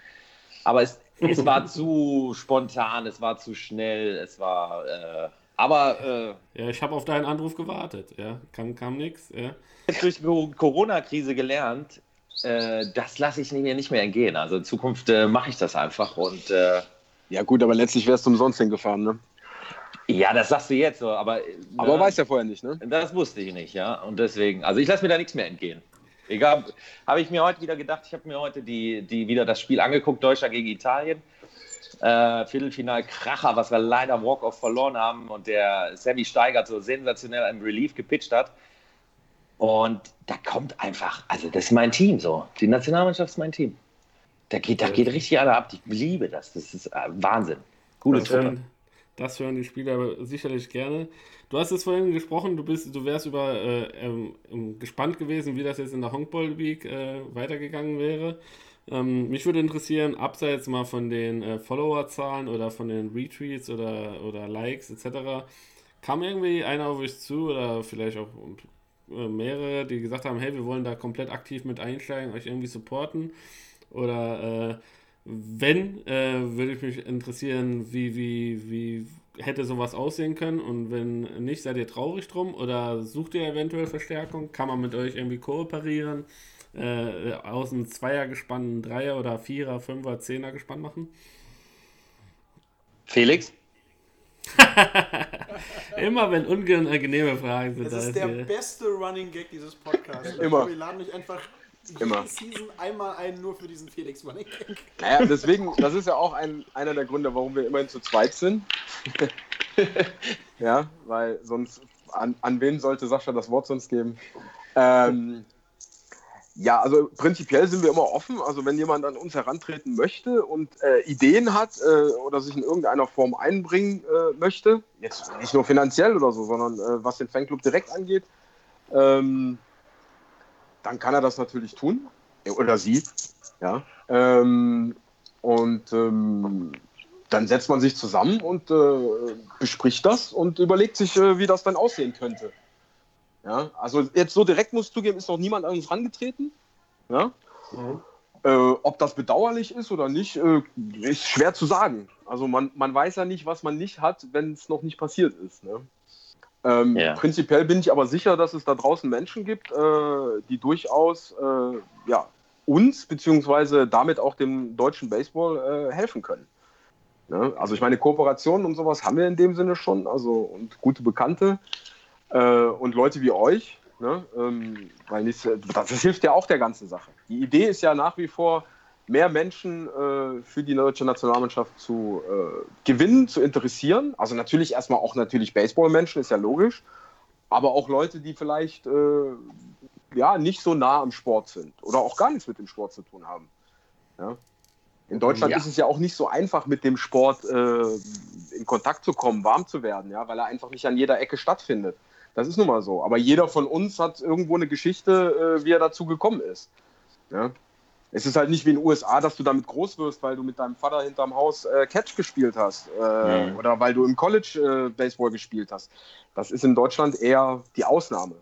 Aber es, es war zu spontan, es war zu schnell, es war... Äh, aber. Äh, ja, ich habe auf deinen Anruf gewartet. Ja, kam, kam nichts. Ja. Durch die Corona-Krise gelernt, äh, das lasse ich mir nicht mehr entgehen. Also in Zukunft äh, mache ich das einfach. Und, äh, ja, gut, aber letztlich wärst du umsonst hingefahren, ne? Ja, das sagst du jetzt so, aber. Aber ne, weiß ja vorher nicht, ne? Das wusste ich nicht, ja. Und deswegen, also ich lasse mir da nichts mehr entgehen. Egal, habe ich mir heute wieder gedacht, ich habe mir heute die, die wieder das Spiel angeguckt, Deutschland gegen Italien. Äh, Viertelfinal Kracher, was wir leider Walk-Off verloren haben und der Sammy Steigert so sensationell im Relief gepitcht hat. Und da kommt einfach, also das ist mein Team so. Die Nationalmannschaft ist mein Team. Da geht, da geht richtig alle ab. Ich liebe das. Das ist äh, Wahnsinn. Gute das hören, das hören die Spieler sicherlich gerne. Du hast es vorhin gesprochen, du bist, du wärst über äh, ähm, gespannt gewesen, wie das jetzt in der Hongball League äh, weitergegangen wäre. Ähm, mich würde interessieren, abseits mal von den äh, Followerzahlen oder von den Retweets oder, oder Likes etc., kam irgendwie einer auf euch zu oder vielleicht auch äh, mehrere, die gesagt haben, hey, wir wollen da komplett aktiv mit einsteigen, euch irgendwie supporten? Oder äh, wenn, äh, würde ich mich interessieren, wie, wie, wie hätte sowas aussehen können? Und wenn nicht, seid ihr traurig drum? Oder sucht ihr eventuell Verstärkung? Kann man mit euch irgendwie kooperieren? Äh, aus einem Zweiergespann einen Dreier- oder Vierer-, Fünfer-, Zehner-Gespann machen? Felix? Immer wenn unangenehme Fragen sind. Das ist der hier. beste Running Gag dieses Podcasts. Immer. Wir laden mich einfach Immer. Season einmal ein, nur für diesen Felix Running Gag. Naja, deswegen, das ist ja auch ein, einer der Gründe, warum wir immerhin zu zweit sind. ja, weil sonst, an, an wen sollte Sascha das Wort sonst geben? Ähm, ja, also prinzipiell sind wir immer offen. Also wenn jemand an uns herantreten möchte und äh, Ideen hat äh, oder sich in irgendeiner Form einbringen äh, möchte, jetzt nicht nur finanziell oder so, sondern äh, was den Fanclub direkt angeht, ähm, dann kann er das natürlich tun. Oder sie. Ja. Ähm, und ähm, dann setzt man sich zusammen und äh, bespricht das und überlegt sich, äh, wie das dann aussehen könnte. Ja, also jetzt so direkt muss ich zugeben, ist noch niemand an uns rangetreten. Ja? Mhm. Äh, ob das bedauerlich ist oder nicht, äh, ist schwer zu sagen. Also man, man weiß ja nicht, was man nicht hat, wenn es noch nicht passiert ist. Ne? Ähm, ja. Prinzipiell bin ich aber sicher, dass es da draußen Menschen gibt, äh, die durchaus äh, ja, uns beziehungsweise damit auch dem deutschen Baseball äh, helfen können. Ne? Also ich meine, Kooperationen und sowas haben wir in dem Sinne schon, also und gute Bekannte. Äh, und Leute wie euch, ne, ähm, weil nicht, das, das, hilft ja auch der ganzen Sache. Die Idee ist ja nach wie vor, mehr Menschen äh, für die deutsche Nationalmannschaft zu äh, gewinnen, zu interessieren. Also natürlich erstmal auch natürlich Baseballmenschen, ist ja logisch, aber auch Leute, die vielleicht äh, ja, nicht so nah am Sport sind oder auch gar nichts mit dem Sport zu tun haben. Ja? In Deutschland ja. ist es ja auch nicht so einfach, mit dem Sport äh, in Kontakt zu kommen, warm zu werden, ja, weil er einfach nicht an jeder Ecke stattfindet. Das ist nun mal so. Aber jeder von uns hat irgendwo eine Geschichte, äh, wie er dazu gekommen ist. Ja? Es ist halt nicht wie in den USA, dass du damit groß wirst, weil du mit deinem Vater hinterm Haus äh, Catch gespielt hast äh, mhm. oder weil du im College äh, Baseball gespielt hast. Das ist in Deutschland eher die Ausnahme.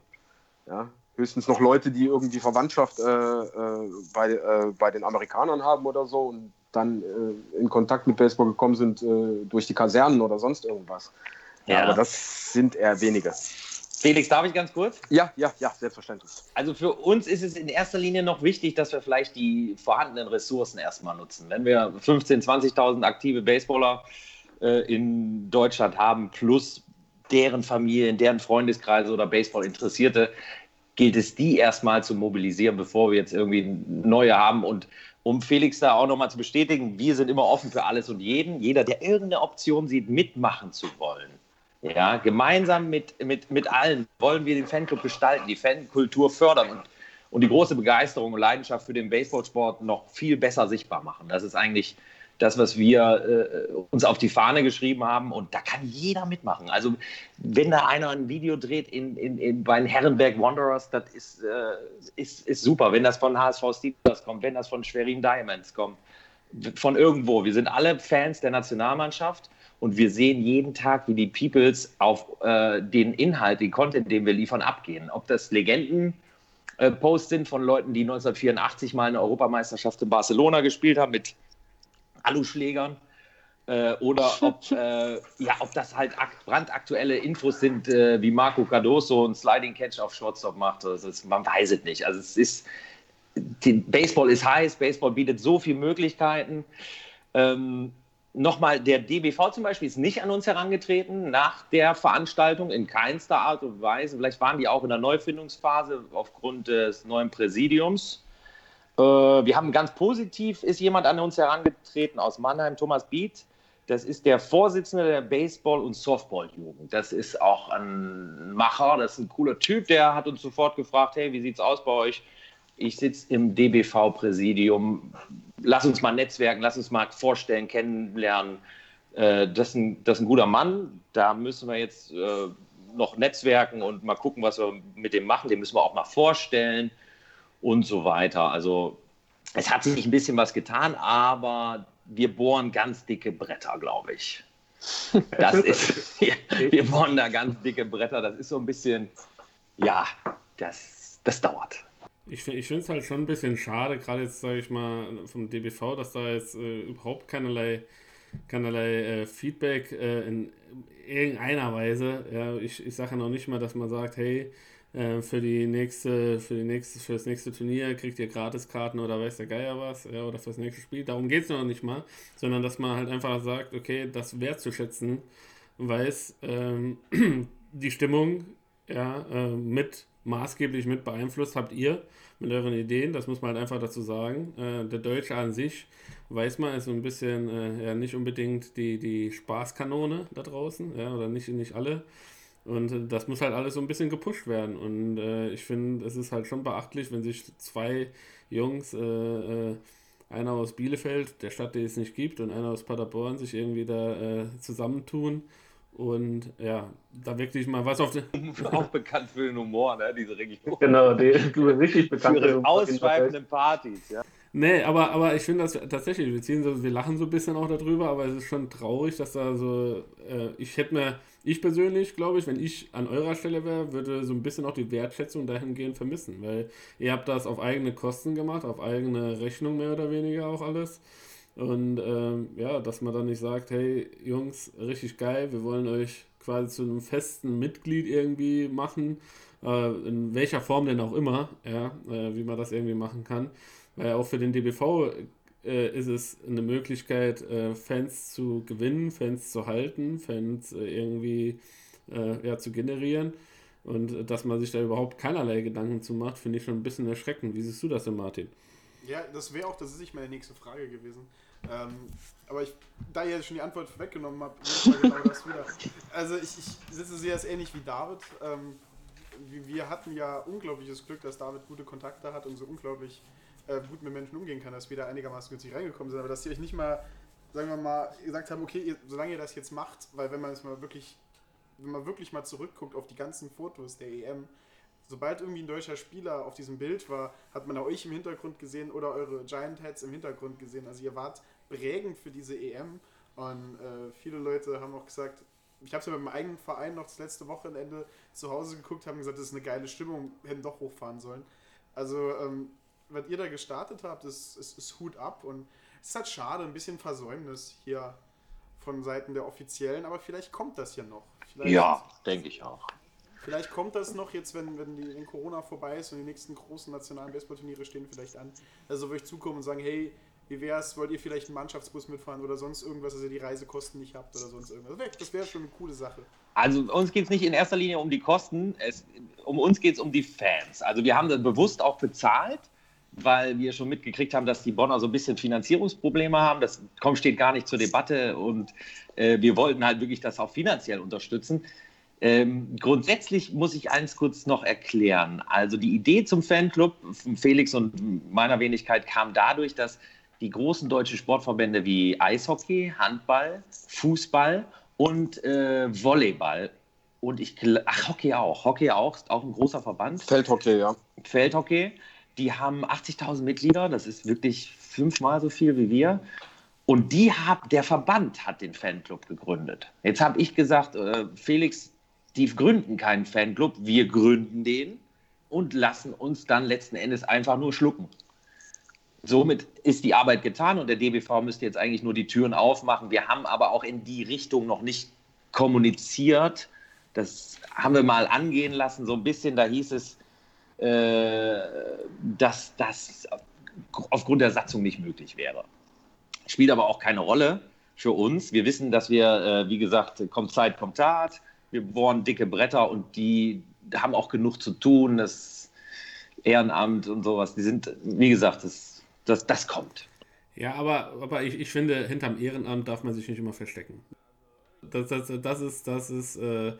Ja? Höchstens noch Leute, die irgendwie Verwandtschaft äh, äh, bei, bei den Amerikanern haben oder so und dann in Kontakt mit Baseball gekommen sind durch die Kasernen oder sonst irgendwas. Ja. ja. aber das sind eher wenige. Felix, darf ich ganz kurz? Ja, ja, ja, selbstverständlich. Also für uns ist es in erster Linie noch wichtig, dass wir vielleicht die vorhandenen Ressourcen erstmal nutzen. Wenn wir 15.000, 20.000 aktive Baseballer äh, in Deutschland haben, plus deren Familien, deren Freundeskreise oder Baseball-Interessierte, gilt es, die erstmal zu mobilisieren, bevor wir jetzt irgendwie neue haben. Und um Felix da auch nochmal zu bestätigen, wir sind immer offen für alles und jeden. Jeder, der irgendeine Option sieht, mitmachen zu wollen ja, gemeinsam mit, mit, mit allen wollen wir den Fanclub gestalten, die Fankultur fördern und, und die große Begeisterung und Leidenschaft für den Baseballsport noch viel besser sichtbar machen. Das ist eigentlich das, was wir äh, uns auf die Fahne geschrieben haben. Und da kann jeder mitmachen. Also, wenn da einer ein Video dreht in, in, in, bei den Herrenberg Wanderers, das ist, äh, ist, ist super. Wenn das von HSV Steelers kommt, wenn das von Schwerin Diamonds kommt, von irgendwo. Wir sind alle Fans der Nationalmannschaft und wir sehen jeden Tag, wie die Peoples auf äh, den Inhalt, den Content, den wir liefern, abgehen. Ob das Legenden-Posts äh, sind von Leuten, die 1984 mal eine Europameisterschaft in Barcelona gespielt haben mit Aluschlägern. Äh, oder ob, äh, ja, ob das halt brandaktuelle Infos sind, äh, wie Marco Cardoso ein Sliding Catch auf Shortstop macht. Ist, man weiß es nicht. Also es ist, Baseball ist heiß, Baseball bietet so viele Möglichkeiten. Ähm, nochmal, der DBV zum Beispiel ist nicht an uns herangetreten nach der Veranstaltung in keinster Art und Weise. Vielleicht waren die auch in der Neufindungsphase aufgrund des neuen Präsidiums. Äh, wir haben ganz positiv, ist jemand an uns herangetreten aus Mannheim, Thomas Biet. Das ist der Vorsitzende der Baseball- und Softball-Jugend. Das ist auch ein Macher, das ist ein cooler Typ. Der hat uns sofort gefragt: Hey, wie sieht's aus bei euch? Ich sitze im DBV-Präsidium. Lass uns mal netzwerken, lass uns mal vorstellen, kennenlernen. Äh, das, ist ein, das ist ein guter Mann. Da müssen wir jetzt äh, noch netzwerken und mal gucken, was wir mit dem machen. Den müssen wir auch mal vorstellen und so weiter. Also es hat sich ein bisschen was getan, aber wir bohren ganz dicke Bretter, glaube ich. Das ist, wir, wir bohren da ganz dicke Bretter. Das ist so ein bisschen, ja, das, das dauert. Ich, ich finde es halt schon ein bisschen schade, gerade jetzt, sage ich mal, vom DBV, dass da jetzt äh, überhaupt keinerlei, keinerlei äh, Feedback äh, in irgendeiner Weise, ja, ich, ich sage ja noch nicht mal, dass man sagt, hey, äh, für die nächste, für die nächste, für das nächste Turnier kriegt ihr Gratiskarten oder weiß der Geier was, ja, oder fürs nächste Spiel. Darum geht es noch nicht mal, sondern dass man halt einfach sagt, okay, das wertzuschätzen weiß, ähm, die Stimmung ja, äh, mit maßgeblich mit beeinflusst habt ihr mit euren Ideen, das muss man halt einfach dazu sagen. Äh, der Deutsche an sich, weiß man, ist so ein bisschen äh, ja nicht unbedingt die, die Spaßkanone da draußen, ja, oder nicht, nicht alle. Und äh, das muss halt alles so ein bisschen gepusht werden. Und äh, ich finde, es ist halt schon beachtlich, wenn sich zwei Jungs, äh, äh, einer aus Bielefeld, der Stadt, die es nicht gibt, und einer aus Paderborn, sich irgendwie da zusammentun. Und ja, da wirklich mal was auf den. Auch bekannt für den Humor, ne, diese Region. Genau, die richtig bekannt für ihre ausschweifenden Partys, ja. Nee, aber, aber ich finde das tatsächlich, wir ziehen so, wir lachen so ein bisschen auch darüber, aber es ist schon traurig, dass da so, äh, ich hätte mir, ich persönlich, glaube ich, wenn ich an eurer Stelle wäre, würde so ein bisschen auch die Wertschätzung dahingehend vermissen, weil ihr habt das auf eigene Kosten gemacht, auf eigene Rechnung mehr oder weniger auch alles. Und ähm, ja, dass man dann nicht sagt, hey Jungs, richtig geil, wir wollen euch quasi zu einem festen Mitglied irgendwie machen, äh, in welcher Form denn auch immer, ja, äh, wie man das irgendwie machen kann. Weil auch für den DBV äh, ist es eine Möglichkeit, äh, Fans zu gewinnen, Fans zu halten, Fans äh, irgendwie äh, ja, zu generieren. Und dass man sich da überhaupt keinerlei Gedanken zu macht, finde ich schon ein bisschen erschreckend. Wie siehst du das denn, Martin? Ja, das wäre auch das ist nicht meine nächste Frage gewesen. Ähm, aber ich, da ihr schon die Antwort weggenommen habt, genau das wieder. Also ich, ich sitze sehr ähnlich wie David. Ähm, wir hatten ja unglaubliches Glück, dass David gute Kontakte hat und so unglaublich äh, gut mit Menschen umgehen kann, dass wir da einigermaßen günstig reingekommen sind, aber dass sie euch nicht mal, sagen wir mal, gesagt haben, okay, ihr, solange ihr das jetzt macht, weil wenn man es mal wirklich, wenn man wirklich mal zurückguckt auf die ganzen Fotos der EM, sobald irgendwie ein deutscher Spieler auf diesem Bild war, hat man euch im Hintergrund gesehen oder eure Giant Heads im Hintergrund gesehen. Also ihr wart prägend für diese EM und äh, viele Leute haben auch gesagt, ich habe es ja mit meinem eigenen Verein noch das letzte Wochenende zu Hause geguckt, haben gesagt, das ist eine geile Stimmung, hätten doch hochfahren sollen. Also ähm, was ihr da gestartet habt, ist, ist, ist Hut ab und es ist halt schade, ein bisschen Versäumnis hier von Seiten der Offiziellen, aber vielleicht kommt das ja noch. Vielleicht, ja, denke ich auch. Vielleicht kommt das noch jetzt, wenn, wenn, die, wenn Corona vorbei ist und die nächsten großen nationalen Baseballturniere stehen vielleicht an. Also würde ich zukommen und sagen, hey, wie wär's, wollt ihr vielleicht einen Mannschaftsbus mitfahren oder sonst irgendwas, dass ihr die Reisekosten nicht habt oder sonst irgendwas. Das wäre schon eine coole Sache. Also uns geht es nicht in erster Linie um die Kosten, es, um uns geht es um die Fans. Also wir haben das bewusst auch bezahlt weil wir schon mitgekriegt haben, dass die Bonner so ein bisschen Finanzierungsprobleme haben. Das kommt, steht gar nicht zur Debatte und äh, wir wollten halt wirklich das auch finanziell unterstützen. Ähm, grundsätzlich muss ich eins kurz noch erklären. Also die Idee zum Fanclub von Felix und meiner Wenigkeit kam dadurch, dass die großen deutschen Sportverbände wie Eishockey, Handball, Fußball und äh, Volleyball und ich ach Hockey auch, Hockey auch, ist auch ein großer Verband. Feldhockey, ja. Feldhockey die haben 80.000 Mitglieder, das ist wirklich fünfmal so viel wie wir. Und die hat, der Verband hat den Fanclub gegründet. Jetzt habe ich gesagt, äh, Felix, die gründen keinen Fanclub, wir gründen den und lassen uns dann letzten Endes einfach nur schlucken. Somit ist die Arbeit getan und der DBV müsste jetzt eigentlich nur die Türen aufmachen. Wir haben aber auch in die Richtung noch nicht kommuniziert. Das haben wir mal angehen lassen, so ein bisschen. Da hieß es, äh, dass das aufgrund der Satzung nicht möglich wäre. Spielt aber auch keine Rolle. für uns. Wir wissen, dass wir, äh, wie gesagt, kommt Zeit, kommt Tat. Wir bohren dicke Bretter und die haben auch genug zu tun. Das Ehrenamt und sowas, die sind, wie gesagt, das, das, das kommt. Ja, aber, aber ich, ich finde, hinterm Ehrenamt darf man sich nicht immer verstecken. Das, das, das ist, das ist äh,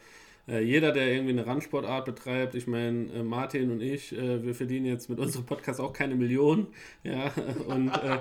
äh, jeder, der irgendwie eine Randsportart betreibt, ich meine, äh, Martin und ich, äh, wir verdienen jetzt mit unserem Podcast auch keine Millionen. Ja, und äh,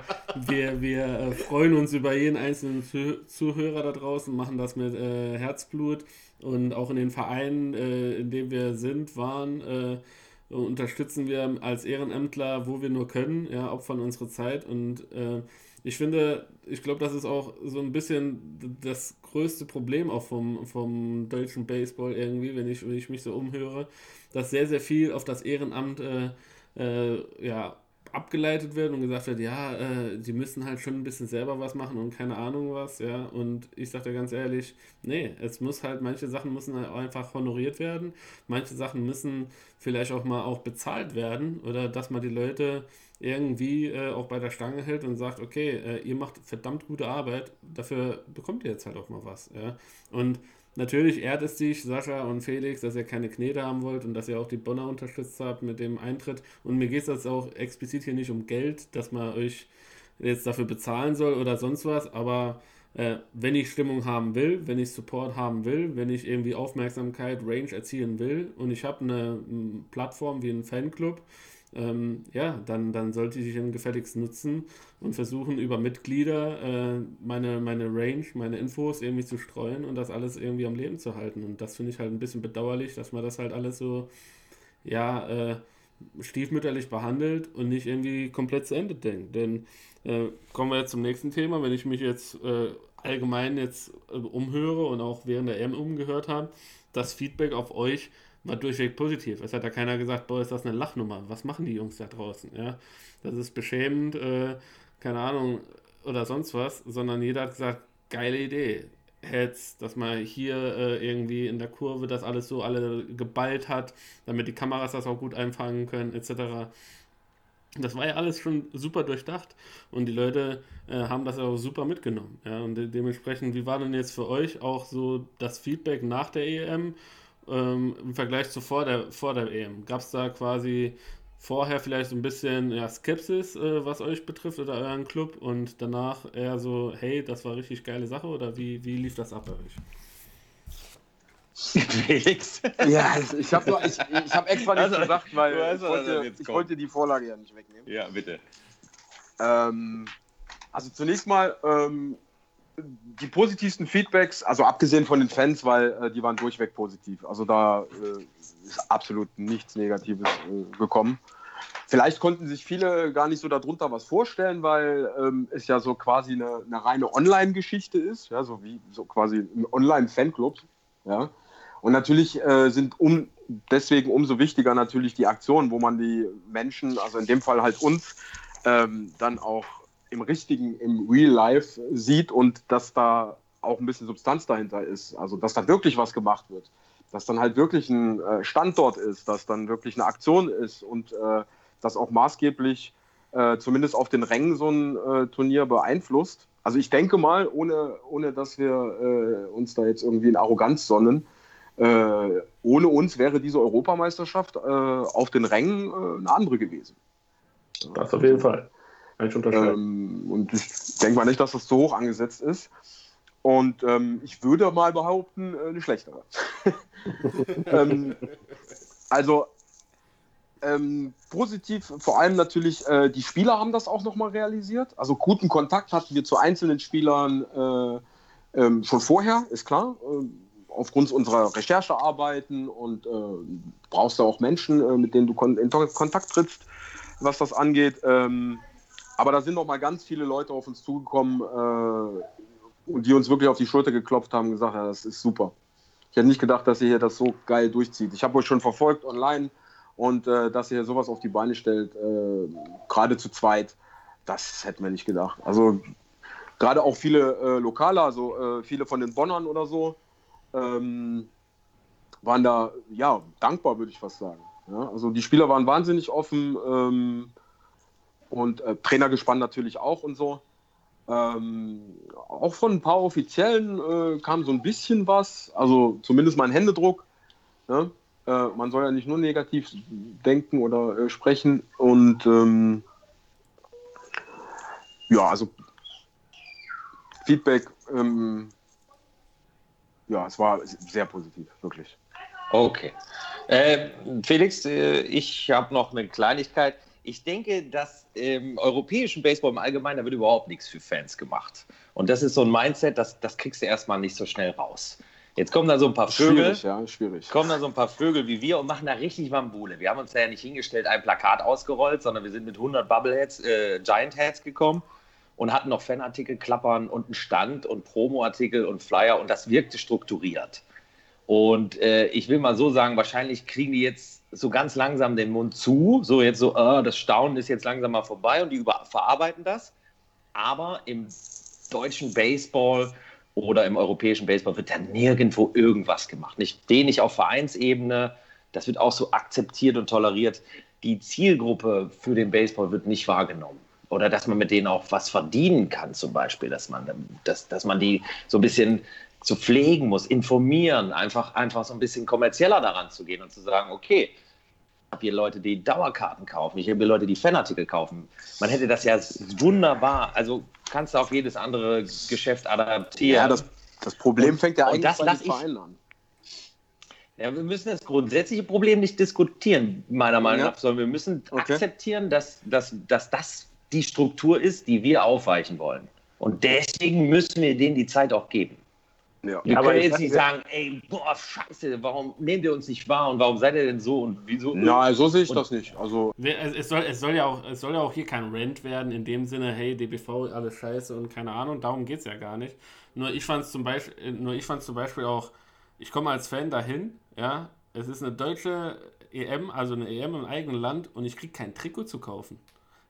wir, wir äh, freuen uns über jeden einzelnen Zuh Zuhörer da draußen, machen das mit Herzblut und auch in den Vereinen, in denen wir sind, waren unterstützen wir als Ehrenämtler, wo wir nur können, ja, opfern unsere Zeit. Und äh, ich finde, ich glaube, das ist auch so ein bisschen das größte Problem auch vom, vom deutschen Baseball irgendwie, wenn ich, wenn ich mich so umhöre, dass sehr, sehr viel auf das Ehrenamt äh, äh, ja, abgeleitet wird und gesagt wird, ja, äh, die müssen halt schon ein bisschen selber was machen und keine Ahnung was, ja. Und ich sage dir ganz ehrlich, nee, es muss halt, manche Sachen müssen halt einfach honoriert werden, manche Sachen müssen vielleicht auch mal auch bezahlt werden oder dass man die Leute irgendwie äh, auch bei der Stange hält und sagt, okay, äh, ihr macht verdammt gute Arbeit, dafür bekommt ihr jetzt halt auch mal was, ja. Und Natürlich ehrt es dich, Sascha und Felix, dass ihr keine Knete haben wollt und dass ihr auch die Bonner unterstützt habt mit dem Eintritt. Und mir geht es jetzt auch explizit hier nicht um Geld, dass man euch jetzt dafür bezahlen soll oder sonst was, aber äh, wenn ich Stimmung haben will, wenn ich Support haben will, wenn ich irgendwie Aufmerksamkeit, Range erzielen will und ich habe eine, eine Plattform wie einen Fanclub, ähm, ja, dann, dann sollte ich ihn gefälligst nutzen und versuchen, über Mitglieder äh, meine, meine Range, meine Infos irgendwie zu streuen und das alles irgendwie am Leben zu halten. Und das finde ich halt ein bisschen bedauerlich, dass man das halt alles so, ja, äh, stiefmütterlich behandelt und nicht irgendwie komplett zu Ende denkt. Denn äh, kommen wir jetzt zum nächsten Thema. Wenn ich mich jetzt äh, allgemein jetzt äh, umhöre und auch während der M umgehört habe, das Feedback auf euch war durchweg positiv. Es hat ja keiner gesagt, boah, ist das eine Lachnummer. Was machen die Jungs da draußen? Ja, das ist beschämend, äh, keine Ahnung, oder sonst was, sondern jeder hat gesagt, geile Idee. Heads, dass man hier äh, irgendwie in der Kurve das alles so alle geballt hat, damit die Kameras das auch gut einfangen können, etc. Das war ja alles schon super durchdacht und die Leute äh, haben das auch super mitgenommen. Ja, und de dementsprechend, wie war denn jetzt für euch auch so das Feedback nach der EM ähm, im Vergleich zu vor der, vor der EM? Gab es da quasi vorher vielleicht so ein bisschen ja, Skepsis, äh, was euch betrifft oder euren Club und danach eher so, hey, das war richtig geile Sache oder wie, wie lief das ab bei euch? Felix. ja, ich habe ich, ich hab extra nichts also, gesagt, weil ich wollte, ich wollte, die Vorlage ja nicht wegnehmen. Ja, bitte. Ähm, also zunächst mal, ähm, die positivsten Feedbacks, also abgesehen von den Fans, weil äh, die waren durchweg positiv. Also da äh, ist absolut nichts Negatives äh, gekommen. Vielleicht konnten sich viele gar nicht so darunter was vorstellen, weil ähm, es ja so quasi eine, eine reine Online-Geschichte ist, ja, so wie so quasi ein Online-Fanclub. Ja. Und natürlich äh, sind um, deswegen umso wichtiger natürlich die Aktionen, wo man die Menschen, also in dem Fall halt uns, ähm, dann auch im richtigen, im Real Life sieht und dass da auch ein bisschen Substanz dahinter ist. Also, dass da wirklich was gemacht wird. Dass dann halt wirklich ein äh, Standort ist, dass dann wirklich eine Aktion ist und äh, das auch maßgeblich äh, zumindest auf den Rängen so ein äh, Turnier beeinflusst. Also ich denke mal, ohne, ohne dass wir äh, uns da jetzt irgendwie in Arroganz sonnen, äh, ohne uns wäre diese Europameisterschaft auf den Rängen eine andere gewesen. Das auf jeden Fall. Kann ich unterscheiden. Ähm, und ich denke mal nicht, dass das zu hoch angesetzt ist. Und ähm, ich würde mal behaupten, äh, eine schlechtere. ähm, also ähm, positiv, vor allem natürlich, äh, die Spieler haben das auch nochmal realisiert. Also guten Kontakt hatten wir zu einzelnen Spielern äh, ähm, schon vorher, ist klar. Äh, aufgrund unserer Recherchearbeiten und äh, brauchst du auch Menschen, äh, mit denen du kon in Kontakt trittst, was das angeht. Ähm, aber da sind noch mal ganz viele Leute auf uns zugekommen äh, und die uns wirklich auf die Schulter geklopft haben und gesagt, ja, das ist super. Ich hätte nicht gedacht, dass ihr hier das so geil durchzieht. Ich habe euch schon verfolgt online und äh, dass ihr hier sowas auf die Beine stellt, äh, gerade zu zweit, das hätten wir nicht gedacht. Also gerade auch viele äh, Lokale, also äh, viele von den Bonnern oder so, ähm, waren da ja dankbar, würde ich fast sagen. Ja, also die Spieler waren wahnsinnig offen. Ähm, und äh, Trainergespann natürlich auch und so. Ähm, auch von ein paar Offiziellen äh, kam so ein bisschen was, also zumindest mal ein Händedruck. Ne? Äh, man soll ja nicht nur negativ denken oder äh, sprechen. Und ähm, ja, also Feedback, ähm, ja, es war sehr positiv, wirklich. Okay. Äh, Felix, äh, ich habe noch eine Kleinigkeit. Ich denke, dass im europäischen Baseball im Allgemeinen, da wird überhaupt nichts für Fans gemacht. Und das ist so ein Mindset, das, das kriegst du erstmal nicht so schnell raus. Jetzt kommen da so ein paar Vögel. Schwierig, ja, schwierig. Kommen da so ein paar Vögel wie wir und machen da richtig Bambule. Wir haben uns da ja nicht hingestellt, ein Plakat ausgerollt, sondern wir sind mit 100 Bubbleheads, äh, Giant Heads gekommen und hatten noch Fanartikel klappern und einen Stand und Promoartikel und Flyer und das wirkte strukturiert. Und äh, ich will mal so sagen, wahrscheinlich kriegen die jetzt so ganz langsam den Mund zu, so jetzt so, äh, das Staunen ist jetzt langsam mal vorbei und die über verarbeiten das. Aber im deutschen Baseball oder im europäischen Baseball wird da nirgendwo irgendwas gemacht. Nicht, den nicht auf Vereinsebene, das wird auch so akzeptiert und toleriert. Die Zielgruppe für den Baseball wird nicht wahrgenommen. Oder dass man mit denen auch was verdienen kann, zum Beispiel, dass man, dass, dass man die so ein bisschen zu pflegen muss, informieren, einfach, einfach so ein bisschen kommerzieller daran zu gehen und zu sagen, okay, ich habe hier Leute, die Dauerkarten kaufen, ich habe hier Leute, die Fanartikel kaufen. Man hätte das ja wunderbar, also kannst du auf jedes andere Geschäft adaptieren. Ja, das, das Problem fängt ja eigentlich bei den Vereinen an. Ja, wir müssen das grundsätzliche Problem nicht diskutieren, meiner Meinung Ja. nach, sondern wir müssen Okay. akzeptieren, dass, dass, dass das die Struktur ist, die wir aufweichen wollen. Und deswegen müssen wir denen die Zeit auch geben. Ja. Wir Aber jetzt nicht sagen, ey, boah, scheiße, warum nehmt ihr uns nicht wahr und warum seid ihr denn so und wieso? Na, so sehe ich Und- das nicht. Also, Es, es, soll, es, soll ja auch, es soll ja auch hier kein Rant werden, in dem Sinne, hey, DBV, alles scheiße und keine Ahnung, darum geht es ja gar nicht. Nur ich fand zum Beispiel, nur ich fand zum Beispiel auch, ich komme als Fan dahin, ja, es ist eine deutsche EM, also eine EM im eigenen Land und ich kriege kein Trikot zu kaufen.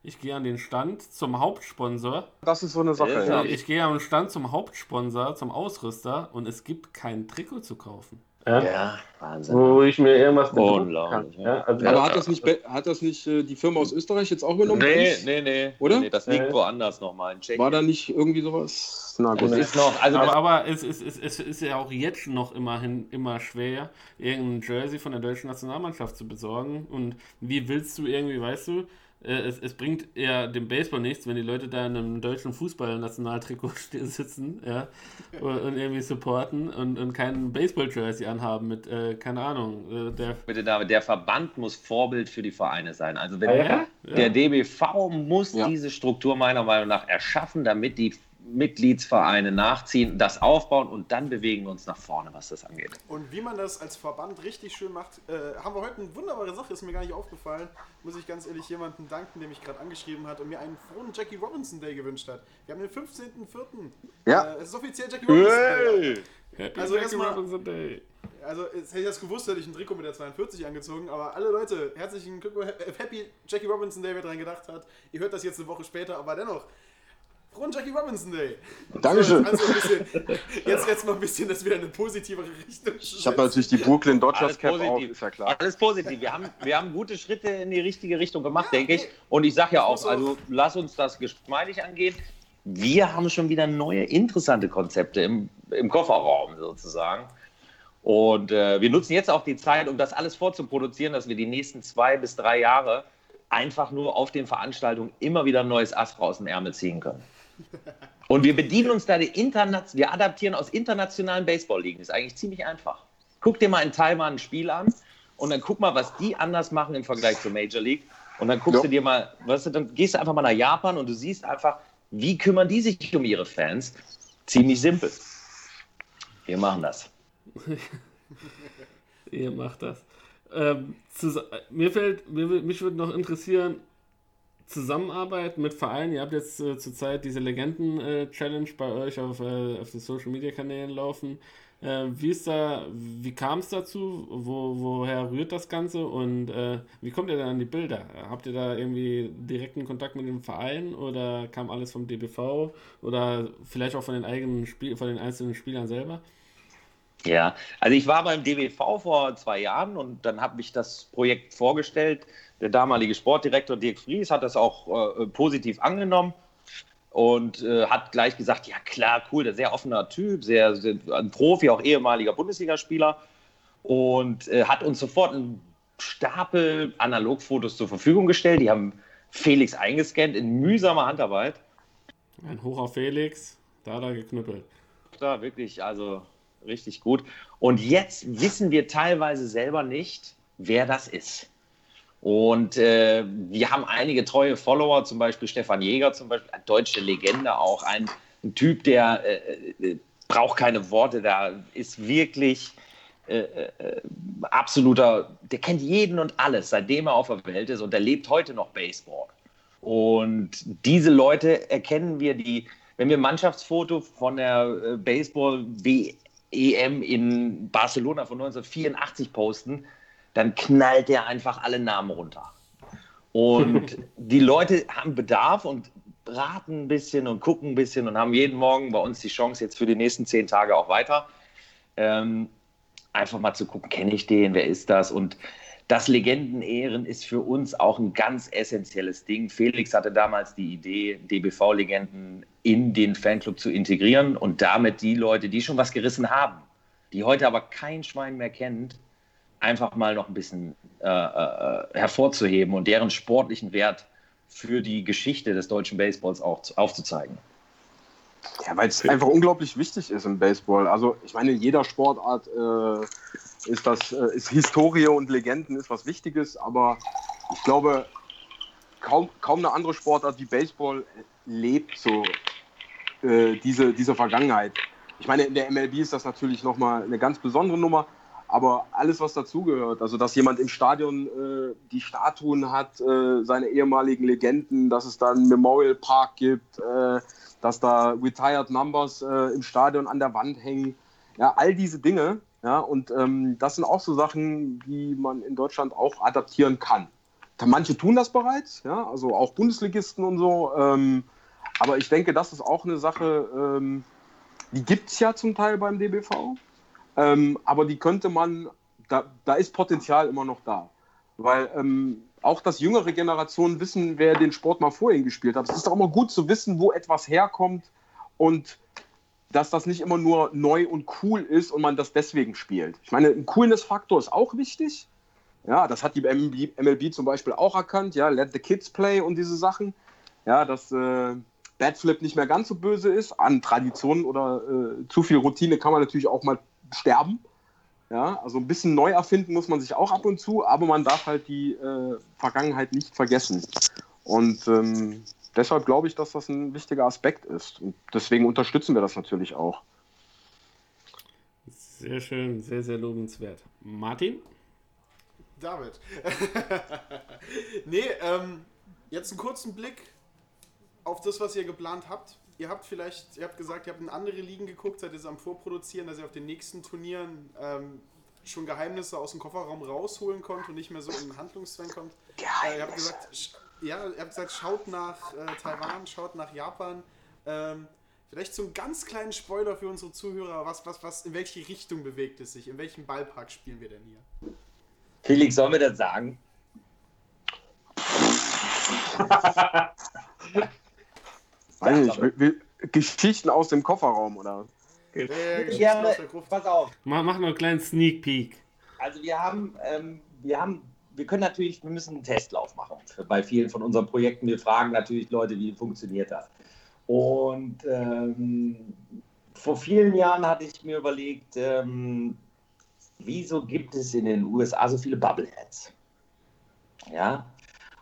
Ich gehe an den Stand zum Hauptsponsor. das ist so eine Sache. Ja, Ja. Ich gehe am Stand zum Hauptsponsor, zum Ausrüster und es gibt kein Trikot zu kaufen. Ja? Ja, Wahnsinn. Wo ich mir irgendwas bedrucken kann. Unglaublich, ja. Also, Aber hat das, nicht, hat das nicht äh, die Firma aus Österreich jetzt auch genommen? Nee, nee, nee. Oder? Nee, das liegt Nee. woanders nochmal in Tschechien. War da nicht irgendwie sowas? Na gut. ist noch, also Aber, aber es, ist, es, es ist ja auch jetzt noch immerhin immer schwer, irgendein Jersey von der deutschen Nationalmannschaft zu besorgen. Und wie willst du irgendwie, weißt du, es, es bringt ja dem Baseball nichts, wenn die Leute da in einem deutschen Fußball-Nationaltrikot sitzen ja, und, und irgendwie supporten und, und kein Baseball-Jersey anhaben mit, äh, keine Ahnung, äh, der bitte David, der Verband muss Vorbild für die Vereine sein. Also wenn Ah, ja? der DBV muss Ja. diese Struktur meiner Meinung nach erschaffen, damit die Mitgliedsvereine nachziehen, das aufbauen und dann bewegen wir uns nach vorne, was das angeht. Und wie man das als Verband richtig schön macht, äh, haben wir heute eine wunderbare Sache, ist mir gar nicht aufgefallen. Muss ich ganz ehrlich jemanden danken, der mich gerade angeschrieben hat und mir einen frohen Jackie Robinson Day gewünscht hat. Wir haben den 15.04. Ja. Äh, es ist offiziell Jackie Robinson Day. Happy Also Jackie erstmal- Robinson Day. Also, jetzt hätte ich das gewusst, hätte ich ein Trikot mit der 42 angezogen. Aber alle Leute, herzlichen Glückwunsch. äh, Happy Jackie Robinson Day, wer dran gedacht hat. Ihr hört das jetzt eine Woche später, aber dennoch. Frohen Jackie Robinson Day. Dankeschön. So, also ein bisschen, jetzt, jetzt mal ein bisschen, dass wieder eine positivere Richtung Ich habe natürlich die Brooklyn Dodgers Alles Cap auf, positiv. ist ja klar. Alles positiv. Wir haben, wir haben gute Schritte in die richtige Richtung gemacht, denke ich. Und ich sage ja auch- also lass uns das geschmeidig angehen. Wir haben schon wieder neue, interessante Konzepte im, im Kofferraum sozusagen. Und äh, wir nutzen jetzt auch die Zeit, um das alles vorzuproduzieren, dass wir die nächsten zwei bis drei Jahre einfach nur auf den Veranstaltungen immer wieder ein neues Ast aus dem Ärmel ziehen können. Und wir bedienen uns da die Internat wir adaptieren aus internationalen Baseball-Ligen. Ist eigentlich ziemlich einfach. Guck dir mal in Taiwan ein Spiel an und dann guck mal, was die anders machen im Vergleich zur Major League. Und dann guckst Ja. du dir mal, weißt du, dann gehst du einfach mal nach Japan und du siehst einfach, wie kümmern die sich um ihre Fans? Ziemlich simpel. Wir machen das. Ihr macht das. Ähm, zus- mir fällt, mir, mich würde noch interessieren, Zusammenarbeit mit Vereinen. Ihr habt jetzt äh, zurzeit diese Legenden-Challenge bei euch auf, äh, auf den Social Media Kanälen laufen. Äh, wie ist da, wie kam es dazu? Wo, woher rührt das Ganze und äh, wie kommt ihr dann an die Bilder? Habt ihr da irgendwie direkten Kontakt mit dem Verein oder kam alles vom DBV oder vielleicht auch von den eigenen Spiel, von den einzelnen Spielern selber? Ja, also ich war beim DWV vor zwei Jahren und dann habe ich das Projekt vorgestellt. Der damalige Sportdirektor Dirk Fries hat das auch äh, positiv angenommen. und äh, hat gleich gesagt, ja klar, cool, sehr offener Typ, sehr, sehr ein Profi, auch ehemaliger Bundesligaspieler und äh, hat uns sofort einen Stapel Analogfotos zur Verfügung gestellt. Die haben Felix eingescannt in mühsamer Handarbeit. Ein Hoch auf Felix, da hat er geknüppelt. Da wirklich, also richtig gut. Und jetzt wissen wir teilweise selber nicht, wer das ist. Und äh, wir haben einige treue Follower, zum Beispiel Stefan Jäger, zum Beispiel, eine deutsche Legende, auch ein, ein Typ, der äh, äh, braucht keine Worte, da ist wirklich äh, äh, absoluter, der kennt jeden und alles, seitdem er auf der Welt ist und der lebt heute noch Baseball. Und diese Leute erkennen wir, die, wenn wir ein Mannschaftsfoto von der äh, Baseball-WEM in Barcelona von 1984 posten, dann knallt der einfach alle Namen runter. Und die Leute haben Bedarf und raten ein bisschen und gucken ein bisschen und haben jeden Morgen bei uns die Chance, jetzt für die nächsten zehn Tage auch weiter, ähm, einfach mal zu gucken, kenne ich den, wer ist das? Und das Legendenehren ist für uns auch ein ganz essentielles Ding. Felix hatte damals die Idee, DBV-Legenden in den Fanclub zu integrieren und damit die Leute, die schon was gerissen haben, die heute aber kein Schwein mehr kennt, einfach mal noch ein bisschen äh, äh, hervorzuheben und deren sportlichen Wert für die Geschichte des deutschen Baseballs auch aufzuzeigen. Ja, weil es einfach unglaublich wichtig ist im Baseball. Also ich meine, in jeder Sportart äh, ist das äh, ist Historie und Legenden ist was Wichtiges, aber ich glaube, kaum, kaum eine andere Sportart wie Baseball lebt so äh, diese, diese Vergangenheit. Ich meine, in der MLB ist das natürlich nochmal eine ganz besondere Nummer, aber alles, was dazugehört, also dass jemand im Stadion äh, die Statuen hat, äh, seine ehemaligen Legenden, dass es da einen Memorial Park gibt, äh, dass da Retired Numbers äh, im Stadion an der Wand hängen. Ja, all diese Dinge. Ja, und ähm, das sind auch so Sachen, die man in Deutschland auch adaptieren kann. Manche tun das bereits, ja, also auch Bundesligisten und so. Ähm, aber ich denke, das ist auch eine Sache, ähm, die gibt es ja zum Teil beim DBV. Ähm, aber die könnte man, da, da ist Potenzial immer noch da. Weil ähm, auch dass jüngere Generationen wissen, wer den Sport mal vorhin gespielt hat. Es ist auch immer gut zu wissen, wo etwas herkommt und dass das nicht immer nur neu und cool ist und man das deswegen spielt. Ich meine, ein Coolness-Faktor ist auch wichtig. Ja, das hat die MLB, MLB, zum Beispiel auch erkannt. Ja, let the kids play und diese Sachen. Ja, dass äh, Batflip nicht mehr ganz so böse ist. An Traditionen oder äh, zu viel Routine kann man natürlich auch mal sterben. Ja, also ein bisschen neu erfinden muss man sich auch ab und zu, aber man darf halt die äh, Vergangenheit nicht vergessen. Und ähm, deshalb glaube ich, dass das ein wichtiger Aspekt ist. Und deswegen unterstützen wir das natürlich auch. Sehr schön, sehr, sehr lobenswert. Martin? David. nee, ähm, jetzt einen kurzen Blick auf das, was ihr geplant habt ihr habt vielleicht, ihr habt gesagt, ihr habt in andere Ligen geguckt, seid jetzt am Vorproduzieren, dass ihr auf den nächsten Turnieren ähm, schon Geheimnisse aus dem Kofferraum rausholen konnt und nicht mehr so in Handlungszwang kommt. Äh, ihr habt gesagt, ja, ihr habt gesagt, schaut nach äh, Taiwan, schaut nach Japan. Ähm, vielleicht so einen ganz kleinen Spoiler für unsere Zuhörer, was, was, was, in welche Richtung bewegt es sich? In welchem Ballpark spielen wir denn hier? Felix, sollen wir das sagen? Weiß nicht, will, Geschichten aus dem Kofferraum oder? Ja, pass auf. Mach, mach noch einen kleinen Sneak Peek. Also wir haben, ähm, wir haben, wir können natürlich, wir müssen einen Testlauf machen bei vielen von unseren Projekten. Wir fragen natürlich Leute, wie funktioniert das? Und ähm, vor vielen Jahren hatte ich mir überlegt, ähm, wieso gibt es in den USA so viele Bubbleheads? Ja,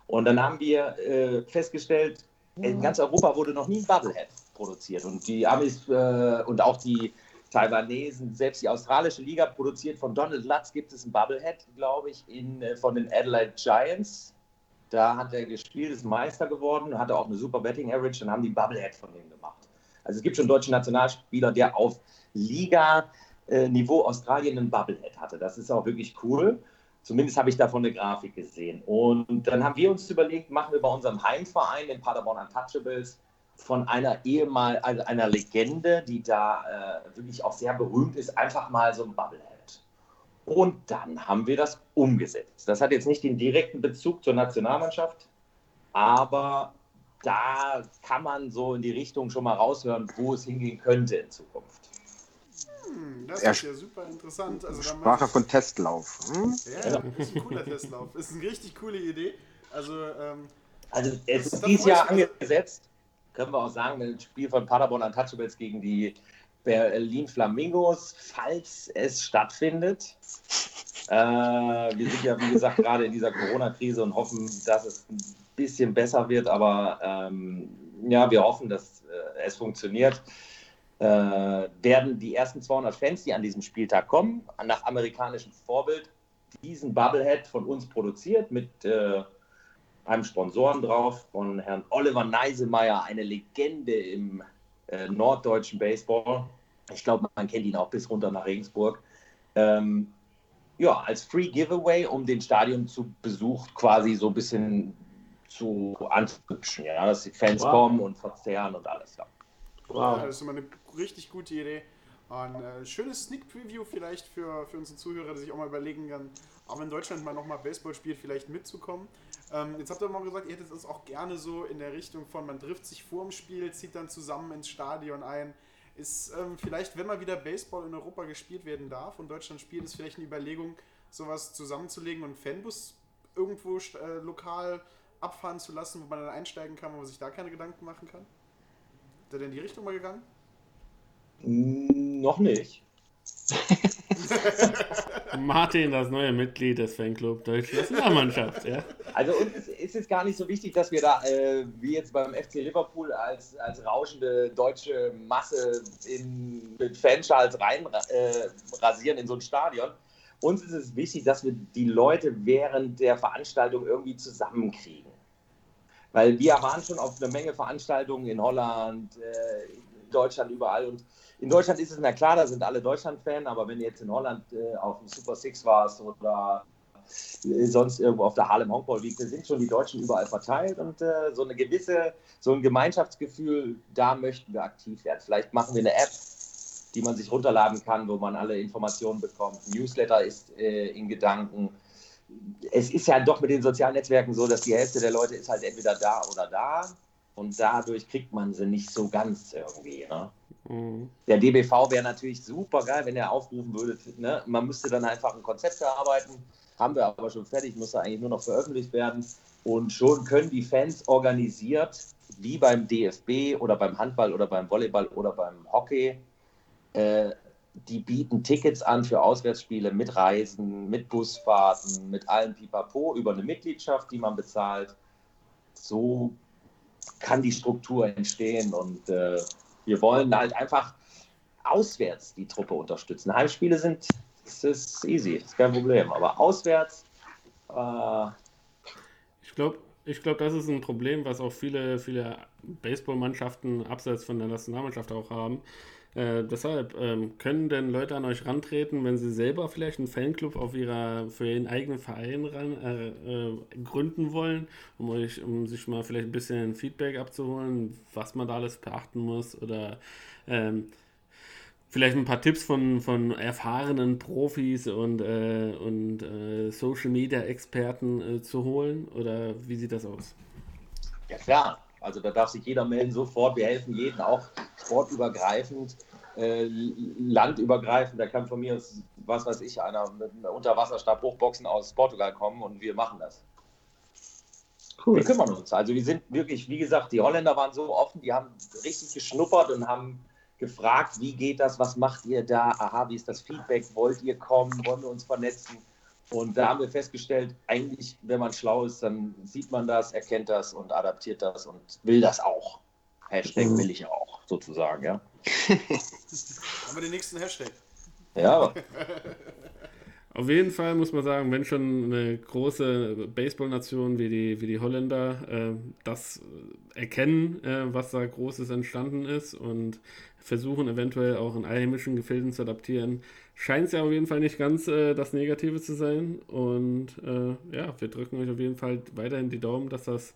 und dann haben wir äh, festgestellt, in ganz Europa wurde noch nie ein Bubblehead produziert. Und die Amis äh, und auch die Taiwanesen, selbst die australische Liga produziert von Donald Lutz, gibt es ein Bubblehead, glaube ich, in, äh, von den Adelaide Giants. Da hat er gespielt, ist Meister geworden, hatte auch eine super Betting Average, dann haben die Bubblehead von dem gemacht. Also es gibt schon deutsche Nationalspieler, der auf Liga-Niveau Australien ein Bubblehead hatte. Das ist auch wirklich cool. Zumindest habe ich davon eine Grafik gesehen. Und dann haben wir uns überlegt, machen wir bei unserem Heimverein, den Paderborn Untouchables, von einer ehemal, also einer Legende, die da äh, wirklich auch sehr berühmt ist, einfach mal so ein Bubblehead. Und dann haben wir das umgesetzt. Das hat jetzt nicht den direkten Bezug zur Nationalmannschaft, aber da kann man so in die Richtung schon mal raushören, wo es hingehen könnte in Zukunft. Hm, das Er ist ja super interessant. Also, da Sprach möchte von Testlauf. Hm? ja, ja, ist ein cooler Testlauf. Ist eine richtig coole Idee. Also, ähm, Also es ist dieses Jahr angesetzt, können wir auch sagen, mit dem Spiel von Paderborn Untouchables gegen die Berlin Flamingos, falls es stattfindet. Äh, wir sind ja, wie gesagt, gerade in dieser Corona-Krise und hoffen, dass es ein bisschen besser wird, aber ähm, ja, wir hoffen, dass äh, es funktioniert. Äh, werden die ersten 200 Fans, die an diesem Spieltag kommen, nach amerikanischem Vorbild, diesen Bubblehead von uns produziert mit äh, einem Sponsoren drauf von Herrn Oliver Neisemeyer, eine Legende im äh, norddeutschen Baseball. Ich glaube, man kennt ihn auch bis runter nach Regensburg. Ähm, ja, als Free Giveaway, um den Stadion zu Besuch quasi so ein bisschen zu anzuhübschen, ja, dass die Fans Wow. kommen und verzehren und alles. Ja. Ja, Wow. das ist immer eine richtig gute Idee. Ein äh, schönes Sneak Preview vielleicht für, für unsere Zuhörer, die sich auch mal überlegen kann, auch wenn Deutschland mal nochmal Baseball spielt, vielleicht mitzukommen. Ähm, jetzt habt ihr mal gesagt, ihr hättet es auch gerne so in der Richtung von, man trifft sich vor dem Spiel, zieht dann zusammen ins Stadion ein. Ist ähm, vielleicht, wenn mal wieder Baseball in Europa gespielt werden darf und Deutschland spielt, ist vielleicht eine Überlegung, sowas zusammenzulegen und Fanbus irgendwo äh, lokal abfahren zu lassen, wo man dann einsteigen kann, wo man sich da keine Gedanken machen kann? Ist er denn in die Richtung mal gegangen? Noch nicht. Martin, das neue Mitglied des Fanclub Deutsche Nationalmannschaft. Ja. Also uns ist, ist es gar nicht so wichtig, dass wir da, äh, wie jetzt beim FC Liverpool, als, als rauschende deutsche Masse in, mit Fanschals rein äh, rasieren in so ein Stadion. Uns ist es wichtig, dass wir die Leute während der Veranstaltung irgendwie zusammenkriegen. Weil wir waren schon auf eine Menge Veranstaltungen in Holland, äh, in Deutschland, überall. Und in Deutschland ist es, na klar, da sind alle Deutschland-Fan, aber wenn du jetzt in Holland äh, auf dem Super Six warst oder sonst irgendwo auf der Harlem Hongball Week, da sind schon die Deutschen überall verteilt und äh, so eine gewisse, so ein Gemeinschaftsgefühl, da möchten wir aktiv werden. Vielleicht machen wir eine App, die man sich runterladen kann, wo man alle Informationen bekommt. Ein Newsletter ist äh, in Gedanken. Es ist ja doch mit den sozialen Netzwerken so, dass die Hälfte der Leute ist halt entweder da oder da und dadurch kriegt man sie nicht so ganz irgendwie. Ne? Mhm. Der DBV wäre natürlich super geil, wenn er aufrufen würde. Ne? Man müsste dann einfach ein Konzept erarbeiten. Haben wir aber schon fertig, müsste eigentlich nur noch veröffentlicht werden. Und schon können die Fans organisiert, wie beim DFB oder beim Handball oder beim Volleyball oder beim Hockey, äh, die bieten Tickets an für Auswärtsspiele mit Reisen, mit Busfahrten, mit allem Pipapo über eine Mitgliedschaft, die man bezahlt. So kann die Struktur entstehen und äh, wir wollen halt einfach auswärts die Truppe unterstützen. Heimspiele sind, das ist easy, ist kein Problem. Aber auswärts, äh, Ich glaube, ich glaub, das ist ein Problem, was auch viele, viele Baseballmannschaften abseits von der Nationalmannschaft auch haben. Äh, deshalb ähm, können denn Leute an euch rantreten, wenn sie selber vielleicht einen Fanclub auf ihrer für ihren eigenen Verein ran, äh, äh, gründen wollen, um euch, um sich mal vielleicht ein bisschen Feedback abzuholen, was man da alles beachten muss oder ähm, vielleicht ein paar Tipps von, von erfahrenen Profis und, äh, und äh, Social Media Experten zu holen? Oder wie sieht das aus? ja klar, also da darf sich jeder melden sofort. Wir helfen jedem auch sportübergreifend, äh, landübergreifend. Da kann von mir, aus, was weiß ich, einer mit einem Unterwasserstab hochboxen aus Portugal kommen und wir machen das. Cool. Wir kümmern uns. Also wir sind wirklich, wie gesagt, die Holländer waren so offen, die haben richtig geschnuppert und haben gefragt, wie geht das, was macht ihr da, aha, wie ist das Feedback, wollt ihr kommen, wollen wir uns vernetzen? Und da haben wir festgestellt, eigentlich, wenn man schlau ist, dann sieht man das, erkennt das und adaptiert das und will das auch. Hashtag will ich auch, sozusagen, ja. Haben wir den nächsten Hashtag. Ja, Auf jeden Fall muss man sagen, wenn schon eine große Baseballnation wie die, wie die Holländer äh, das erkennen, äh, was da Großes entstanden ist und versuchen eventuell auch in einheimischen Gefilden zu adaptieren, scheint es ja auf jeden Fall nicht ganz äh, das Negative zu sein. Und äh, ja, wir drücken euch auf jeden Fall weiterhin die Daumen, dass das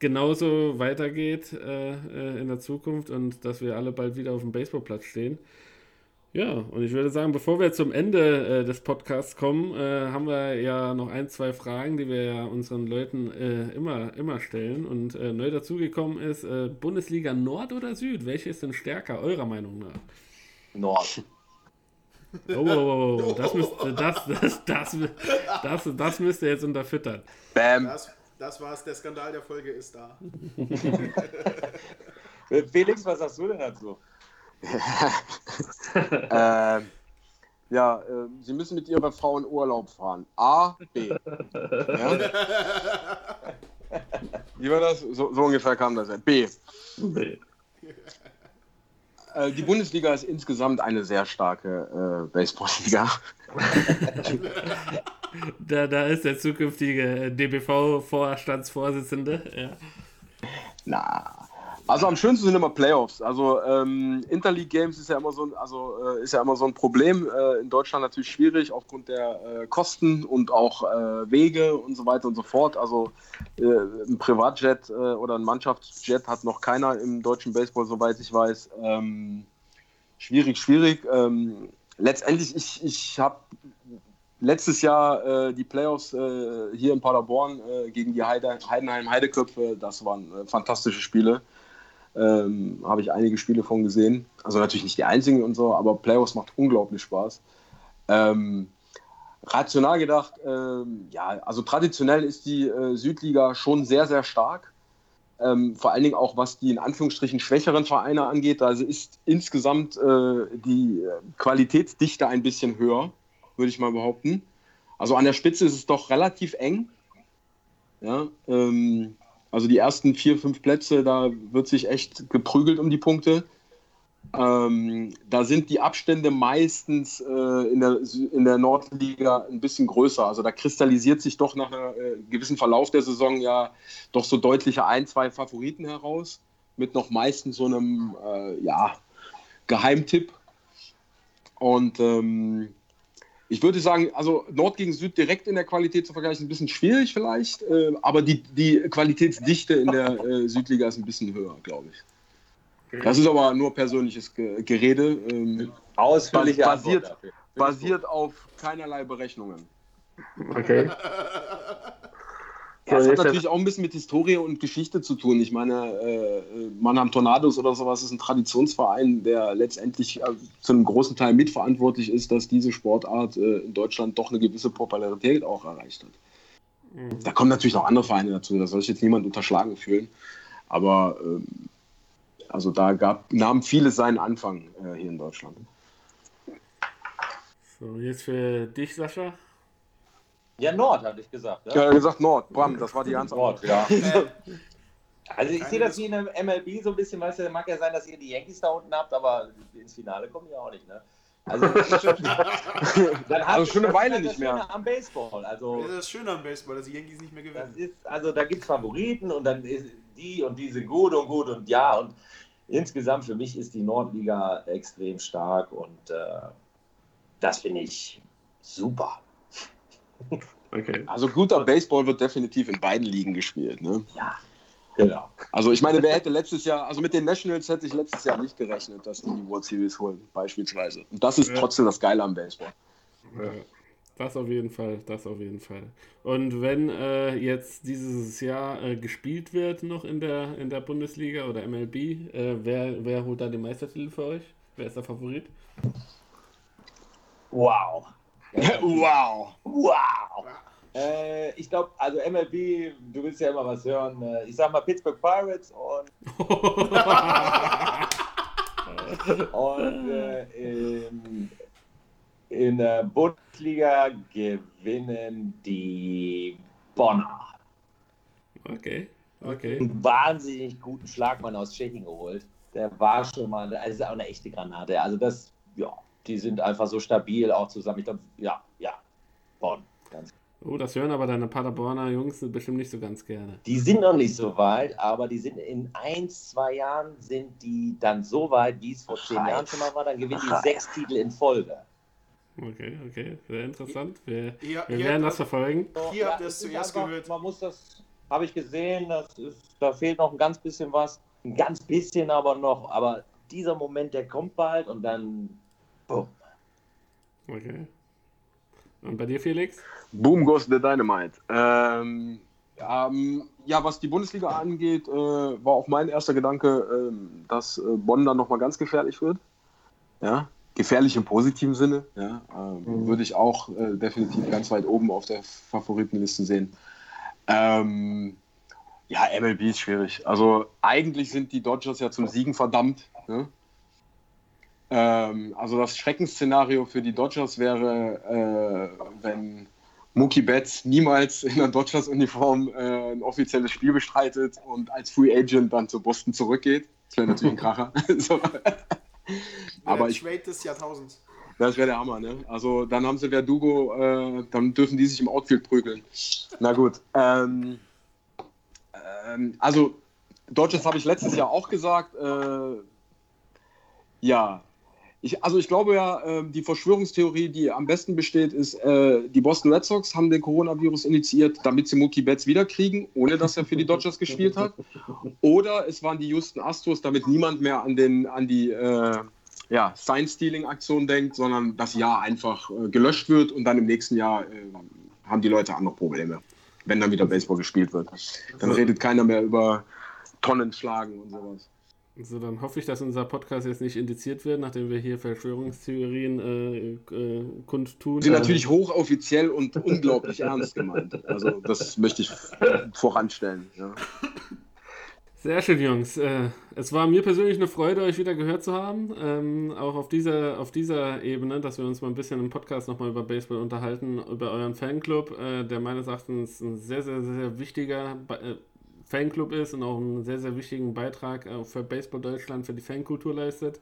genauso weitergeht äh, äh, in der Zukunft und dass wir alle bald wieder auf dem Baseballplatz stehen. Ja, und ich würde sagen, bevor wir zum Ende äh, des Podcasts kommen, äh, haben wir ja noch ein, zwei Fragen, die wir ja unseren Leuten äh, immer, immer stellen. Und äh, neu dazugekommen ist äh, Bundesliga Nord oder Süd? Welche ist denn stärker, eurer Meinung nach? Nord. Oh, oh, oh, oh. Das, müsst, das, das, das, das, das müsst ihr jetzt unterfüttern. Bam. Das, das war's, der Skandal der Folge ist da. Felix, was sagst du denn dazu? äh, ja, äh, Sie müssen mit Ihrer Frau in Urlaub fahren. A, B. Ja? Wie war das? So, so ungefähr kam das. ja. B. Äh, die Bundesliga ist insgesamt eine sehr starke äh, Baseballliga. Da, da ist der zukünftige DBV-Vorstandsvorsitzende. Ja. Na. Also am schönsten sind immer Playoffs. Also ähm, Interleague Games ist ja immer so ein, also äh, ist ja immer so ein Problem. Äh, in Deutschland natürlich schwierig aufgrund der äh, Kosten und auch äh, Wege und so weiter und so fort. Also äh, ein Privatjet äh, oder ein Mannschaftsjet hat noch keiner im deutschen Baseball, soweit ich weiß. Ähm, schwierig, schwierig. Ähm, letztendlich, ich, ich habe letztes Jahr äh, die Playoffs äh, hier in Paderborn äh, gegen die Heide, Heidenheim Heideköpfe, das waren äh, fantastische Spiele. Ähm, Habe ich einige Spiele von gesehen. Also natürlich nicht die einzigen und so, aber Playoffs macht unglaublich Spaß. Ähm, rational gedacht, ähm, ja, also traditionell ist die äh, Südliga schon sehr, sehr stark. Ähm, vor allen Dingen auch was die in Anführungsstrichen schwächeren Vereine angeht. Also ist insgesamt äh, die Qualitätsdichte ein bisschen höher, würde ich mal behaupten. Also an der Spitze ist es doch relativ eng. Ja, ähm, also die ersten vier, fünf Plätze, da wird sich echt geprügelt um die Punkte. Ähm, da sind die Abstände meistens äh, in, der, in der Nordliga ein bisschen größer. Also da kristallisiert sich doch nach einem äh, gewissen Verlauf der Saison ja doch so deutliche ein, zwei Favoriten heraus. Mit noch meistens so einem äh, ja, Geheimtipp. Und ähm, ich würde sagen, also Nord gegen Süd direkt in der Qualität zu vergleichen, ist ein bisschen schwierig vielleicht, äh, aber die, die Qualitätsdichte in der äh, Südliga ist ein bisschen höher, glaube ich. Das ist aber nur persönliches Ge Gerede, ähm, Ausführliche Basiert- basiert auf keinerlei Berechnungen. Okay. Ja, das So, hat natürlich auch ein bisschen mit Historie und Geschichte zu tun. Ich meine, äh, Mannheim Tornados oder sowas ist ein Traditionsverein, der letztendlich äh, zu einem großen Teil mitverantwortlich ist, dass diese Sportart äh, in Deutschland doch eine gewisse Popularität auch erreicht hat. Da kommen natürlich noch andere Vereine dazu, da soll sich jetzt niemand unterschlagen fühlen. Aber ähm, also da gab, nahm vieles seinen Anfang äh, hier in Deutschland. So, jetzt für dich, Sascha. Ja, Nord, hatte ich gesagt. Ne? Ja, er hat gesagt Nord, Bram, das war die Antwort. Nord, ja. Also ich sehe das wie in der MLB so ein bisschen, weißt du, mag ja sein, dass ihr die Yankees da unten habt, aber ins Finale kommen die auch nicht, ne? Also, das ist schon, dann Also schon eine das Weile nicht das mehr. Schöne Am Baseball, also Das ist das Schöne am Baseball, dass die Yankees nicht mehr das gewinnen. ist, also da gibt es Favoriten und dann ist die und die sind gut und gut und ja und insgesamt für mich ist die Nordliga extrem stark und äh, das finde ich super. Okay. Also guter Baseball wird definitiv in beiden Ligen gespielt. Ne? Ja, genau. Also ich meine, wer hätte letztes Jahr, also mit den Nationals hätte ich letztes Jahr nicht gerechnet, dass die die World Series holen, beispielsweise. Und das ist Ja. trotzdem das Geile am Baseball. Ja, das auf jeden Fall, das auf jeden Fall. Und wenn äh, jetzt dieses Jahr äh, gespielt wird noch in der, in der Bundesliga oder MLB, äh, wer, wer holt da den Meistertitel für euch? Wer ist der Favorit? Wow. wow. Wow. Äh, ich glaube, also MLB, du willst ja immer was hören. Äh, ich sag mal Pittsburgh Pirates und, und äh, in, in der Bundesliga gewinnen die Bonner. Okay, okay. Einen wahnsinnig guten Schlagmann aus Tschechien geholt. Der war schon mal, also ist auch eine echte Granate. Also das, ja, die sind einfach so stabil auch zusammen. Ich glaube, ja, ja, Bonn. Ganz Oh, das hören aber deine Paderborner Jungs bestimmt nicht so ganz gerne. Die sind noch nicht so weit, aber die sind in ein, zwei Jahren sind die dann so weit, wie es vor zehn. Jahren schon mal war, dann gewinnen die Reif. sechs Titel in Folge. Okay, okay, sehr interessant. Wir, Ja, wir ja, werden das- verfolgen. Hier habt ihr es zuerst einfach- gehört. Man muss das, habe ich gesehen, das ist, da fehlt noch ein ganz bisschen was. Ein ganz bisschen aber noch, aber dieser Moment, der kommt bald und dann Oh. Okay. Und bei dir, Felix? Boom goes the Dynamite. Ähm, ähm, ja, was die Bundesliga angeht, äh, war auch mein erster Gedanke, ähm, dass äh, Bonn dann nochmal ganz gefährlich wird. Ja, gefährlich im positiven Sinne. Ja, ähm, würde ich auch äh, definitiv ganz weit oben auf der Favoritenliste sehen. Ähm, ja, MLB ist schwierig. Also eigentlich sind die Dodgers ja zum Siegen verdammt. Ne? Ähm, also das Schreckensszenario für die Dodgers wäre, äh, wenn Mookie Betts niemals in der Dodgers-Uniform äh, ein offizielles Spiel bestreitet und als Free Agent dann zu Boston zurückgeht. Das wäre natürlich ein Kracher. so. Aber der ich, Trade des Jahrtausends. das wäre der Hammer, ne? Also dann haben sie Verdugo, äh, dann dürfen die sich im Outfield prügeln. Na gut. Ähm, ähm, also Dodgers habe ich letztes Jahr auch gesagt. Äh, ja. Ich, also ich glaube ja, äh, die Verschwörungstheorie, die am besten besteht, ist, äh, die Boston Red Sox haben den Coronavirus initiiert, damit sie Mookie Betts wiederkriegen, ohne dass er für die Dodgers gespielt hat. Oder es waren die Houston Astros, damit niemand mehr an, den, an die äh, ja, Sign-Stealing-Aktion denkt, sondern das Jahr einfach äh, gelöscht wird und dann im nächsten Jahr äh, haben die Leute andere Probleme, wenn dann wieder Baseball gespielt wird. Dann redet keiner mehr über Tonnen schlagen und sowas. So, dann hoffe ich, dass unser Podcast jetzt nicht indiziert wird, nachdem wir hier Verschwörungstheorien äh, äh, kundtun. Die sind natürlich hochoffiziell und unglaublich ernst gemeint. Also das möchte ich voranstellen. Ja. Sehr schön, Jungs. Äh, es war mir persönlich eine Freude, euch wieder gehört zu haben. Ähm, auch auf dieser, auf dieser Ebene, dass wir uns mal ein bisschen im Podcast nochmal über Baseball unterhalten, über euren Fanclub, äh, der meines Erachtens ein sehr, sehr, sehr wichtiger äh, Fanclub ist und auch einen sehr, sehr wichtigen Beitrag äh, für Baseball Deutschland, für die Fankultur leistet.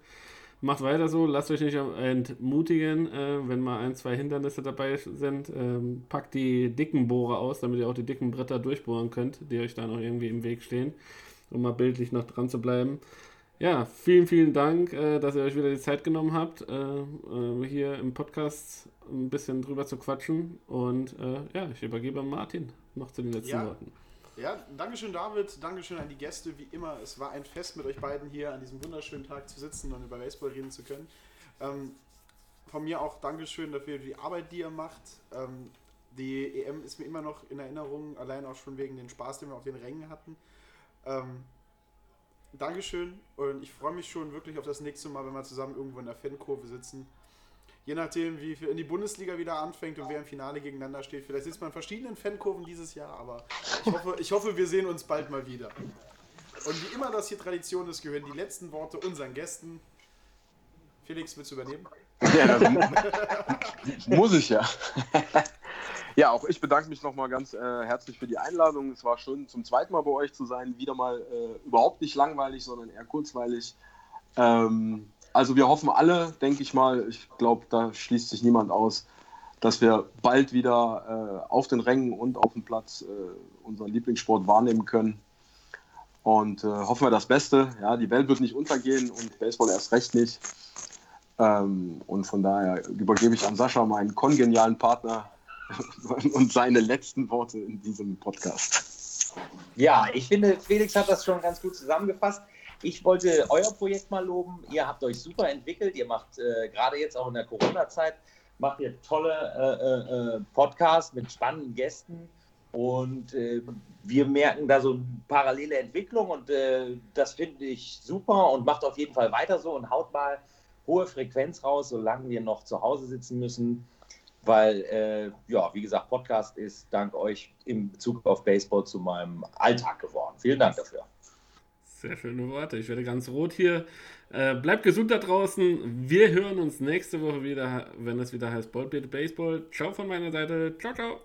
Macht weiter so, lasst euch nicht entmutigen, äh, wenn mal ein, zwei Hindernisse dabei sind. Ähm, packt die dicken Bohrer aus, damit ihr auch die dicken Bretter durchbohren könnt, die euch da noch irgendwie im Weg stehen, um mal bildlich noch dran zu bleiben. Ja, vielen, vielen Dank, äh, dass ihr euch wieder die Zeit genommen habt, hier im Podcast ein bisschen drüber zu quatschen. Und ja, ich übergebe an Martin noch zu den letzten Ja. Worten. Ja, Dankeschön David, Dankeschön an die Gäste, wie immer. Es war ein Fest mit euch beiden hier an diesem wunderschönen Tag zu sitzen und über Baseball reden zu können. Ähm, von mir auch Dankeschön dafür die Arbeit, die ihr macht. Ähm, die EM ist mir immer noch in Erinnerung, allein auch schon wegen den Spaß, den wir auf den Rängen hatten. Ähm, Dankeschön und ich freue mich schon wirklich auf das nächste Mal, wenn wir zusammen irgendwo in der Fankurve sitzen. Je nachdem, wie viel in die Bundesliga wieder anfängt und wer im Finale gegeneinander steht. Vielleicht sitzt man in verschiedenen Fankurven dieses Jahr, aber ich hoffe, ich hoffe, wir sehen uns bald mal wieder. Und wie immer das hier Tradition ist, gehören die letzten Worte unseren Gästen. Felix, willst du übernehmen? Ja, das muss ich ja. Ja, auch ich bedanke mich nochmal ganz äh, herzlich für die Einladung. Es war schön, zum zweiten Mal bei euch zu sein. Wieder mal äh, überhaupt nicht langweilig, sondern eher kurzweilig. Ähm, also wir hoffen alle, denke ich mal, ich glaube, da schließt sich niemand aus, dass wir bald wieder äh, auf den Rängen und auf dem Platz äh, unseren Lieblingssport wahrnehmen können. Und äh, hoffen wir das Beste. Ja, die Welt wird nicht untergehen und Baseball erst recht nicht. Ähm, und von daher übergebe ich an Sascha, meinen kongenialen Partner, und seine letzten Worte in diesem Podcast. Ja, ich finde, Felix hat das schon ganz gut zusammengefasst. Ich wollte euer Projekt mal loben. Ihr habt euch super entwickelt. Ihr macht äh, gerade jetzt auch in der Corona-Zeit macht ihr tolle äh, äh, Podcasts mit spannenden Gästen. Und äh, wir merken da so eine parallele Entwicklung und äh, das finde ich super und macht auf jeden Fall weiter so und haut mal hohe Frequenz raus, solange wir noch zu Hause sitzen müssen. Weil, äh, ja, wie gesagt, Podcast ist dank euch in Bezug auf Baseball zu meinem Alltag geworden. Vielen Dank dafür. Sehr schöne Worte. Ich werde ganz rot hier. Äh, bleibt gesund da draußen. Wir hören uns nächste Woche wieder, wenn es wieder heißt Ballbild Baseball. Ciao von meiner Seite. Ciao, ciao.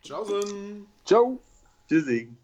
Tschaußen! Ciao! Tschüssing.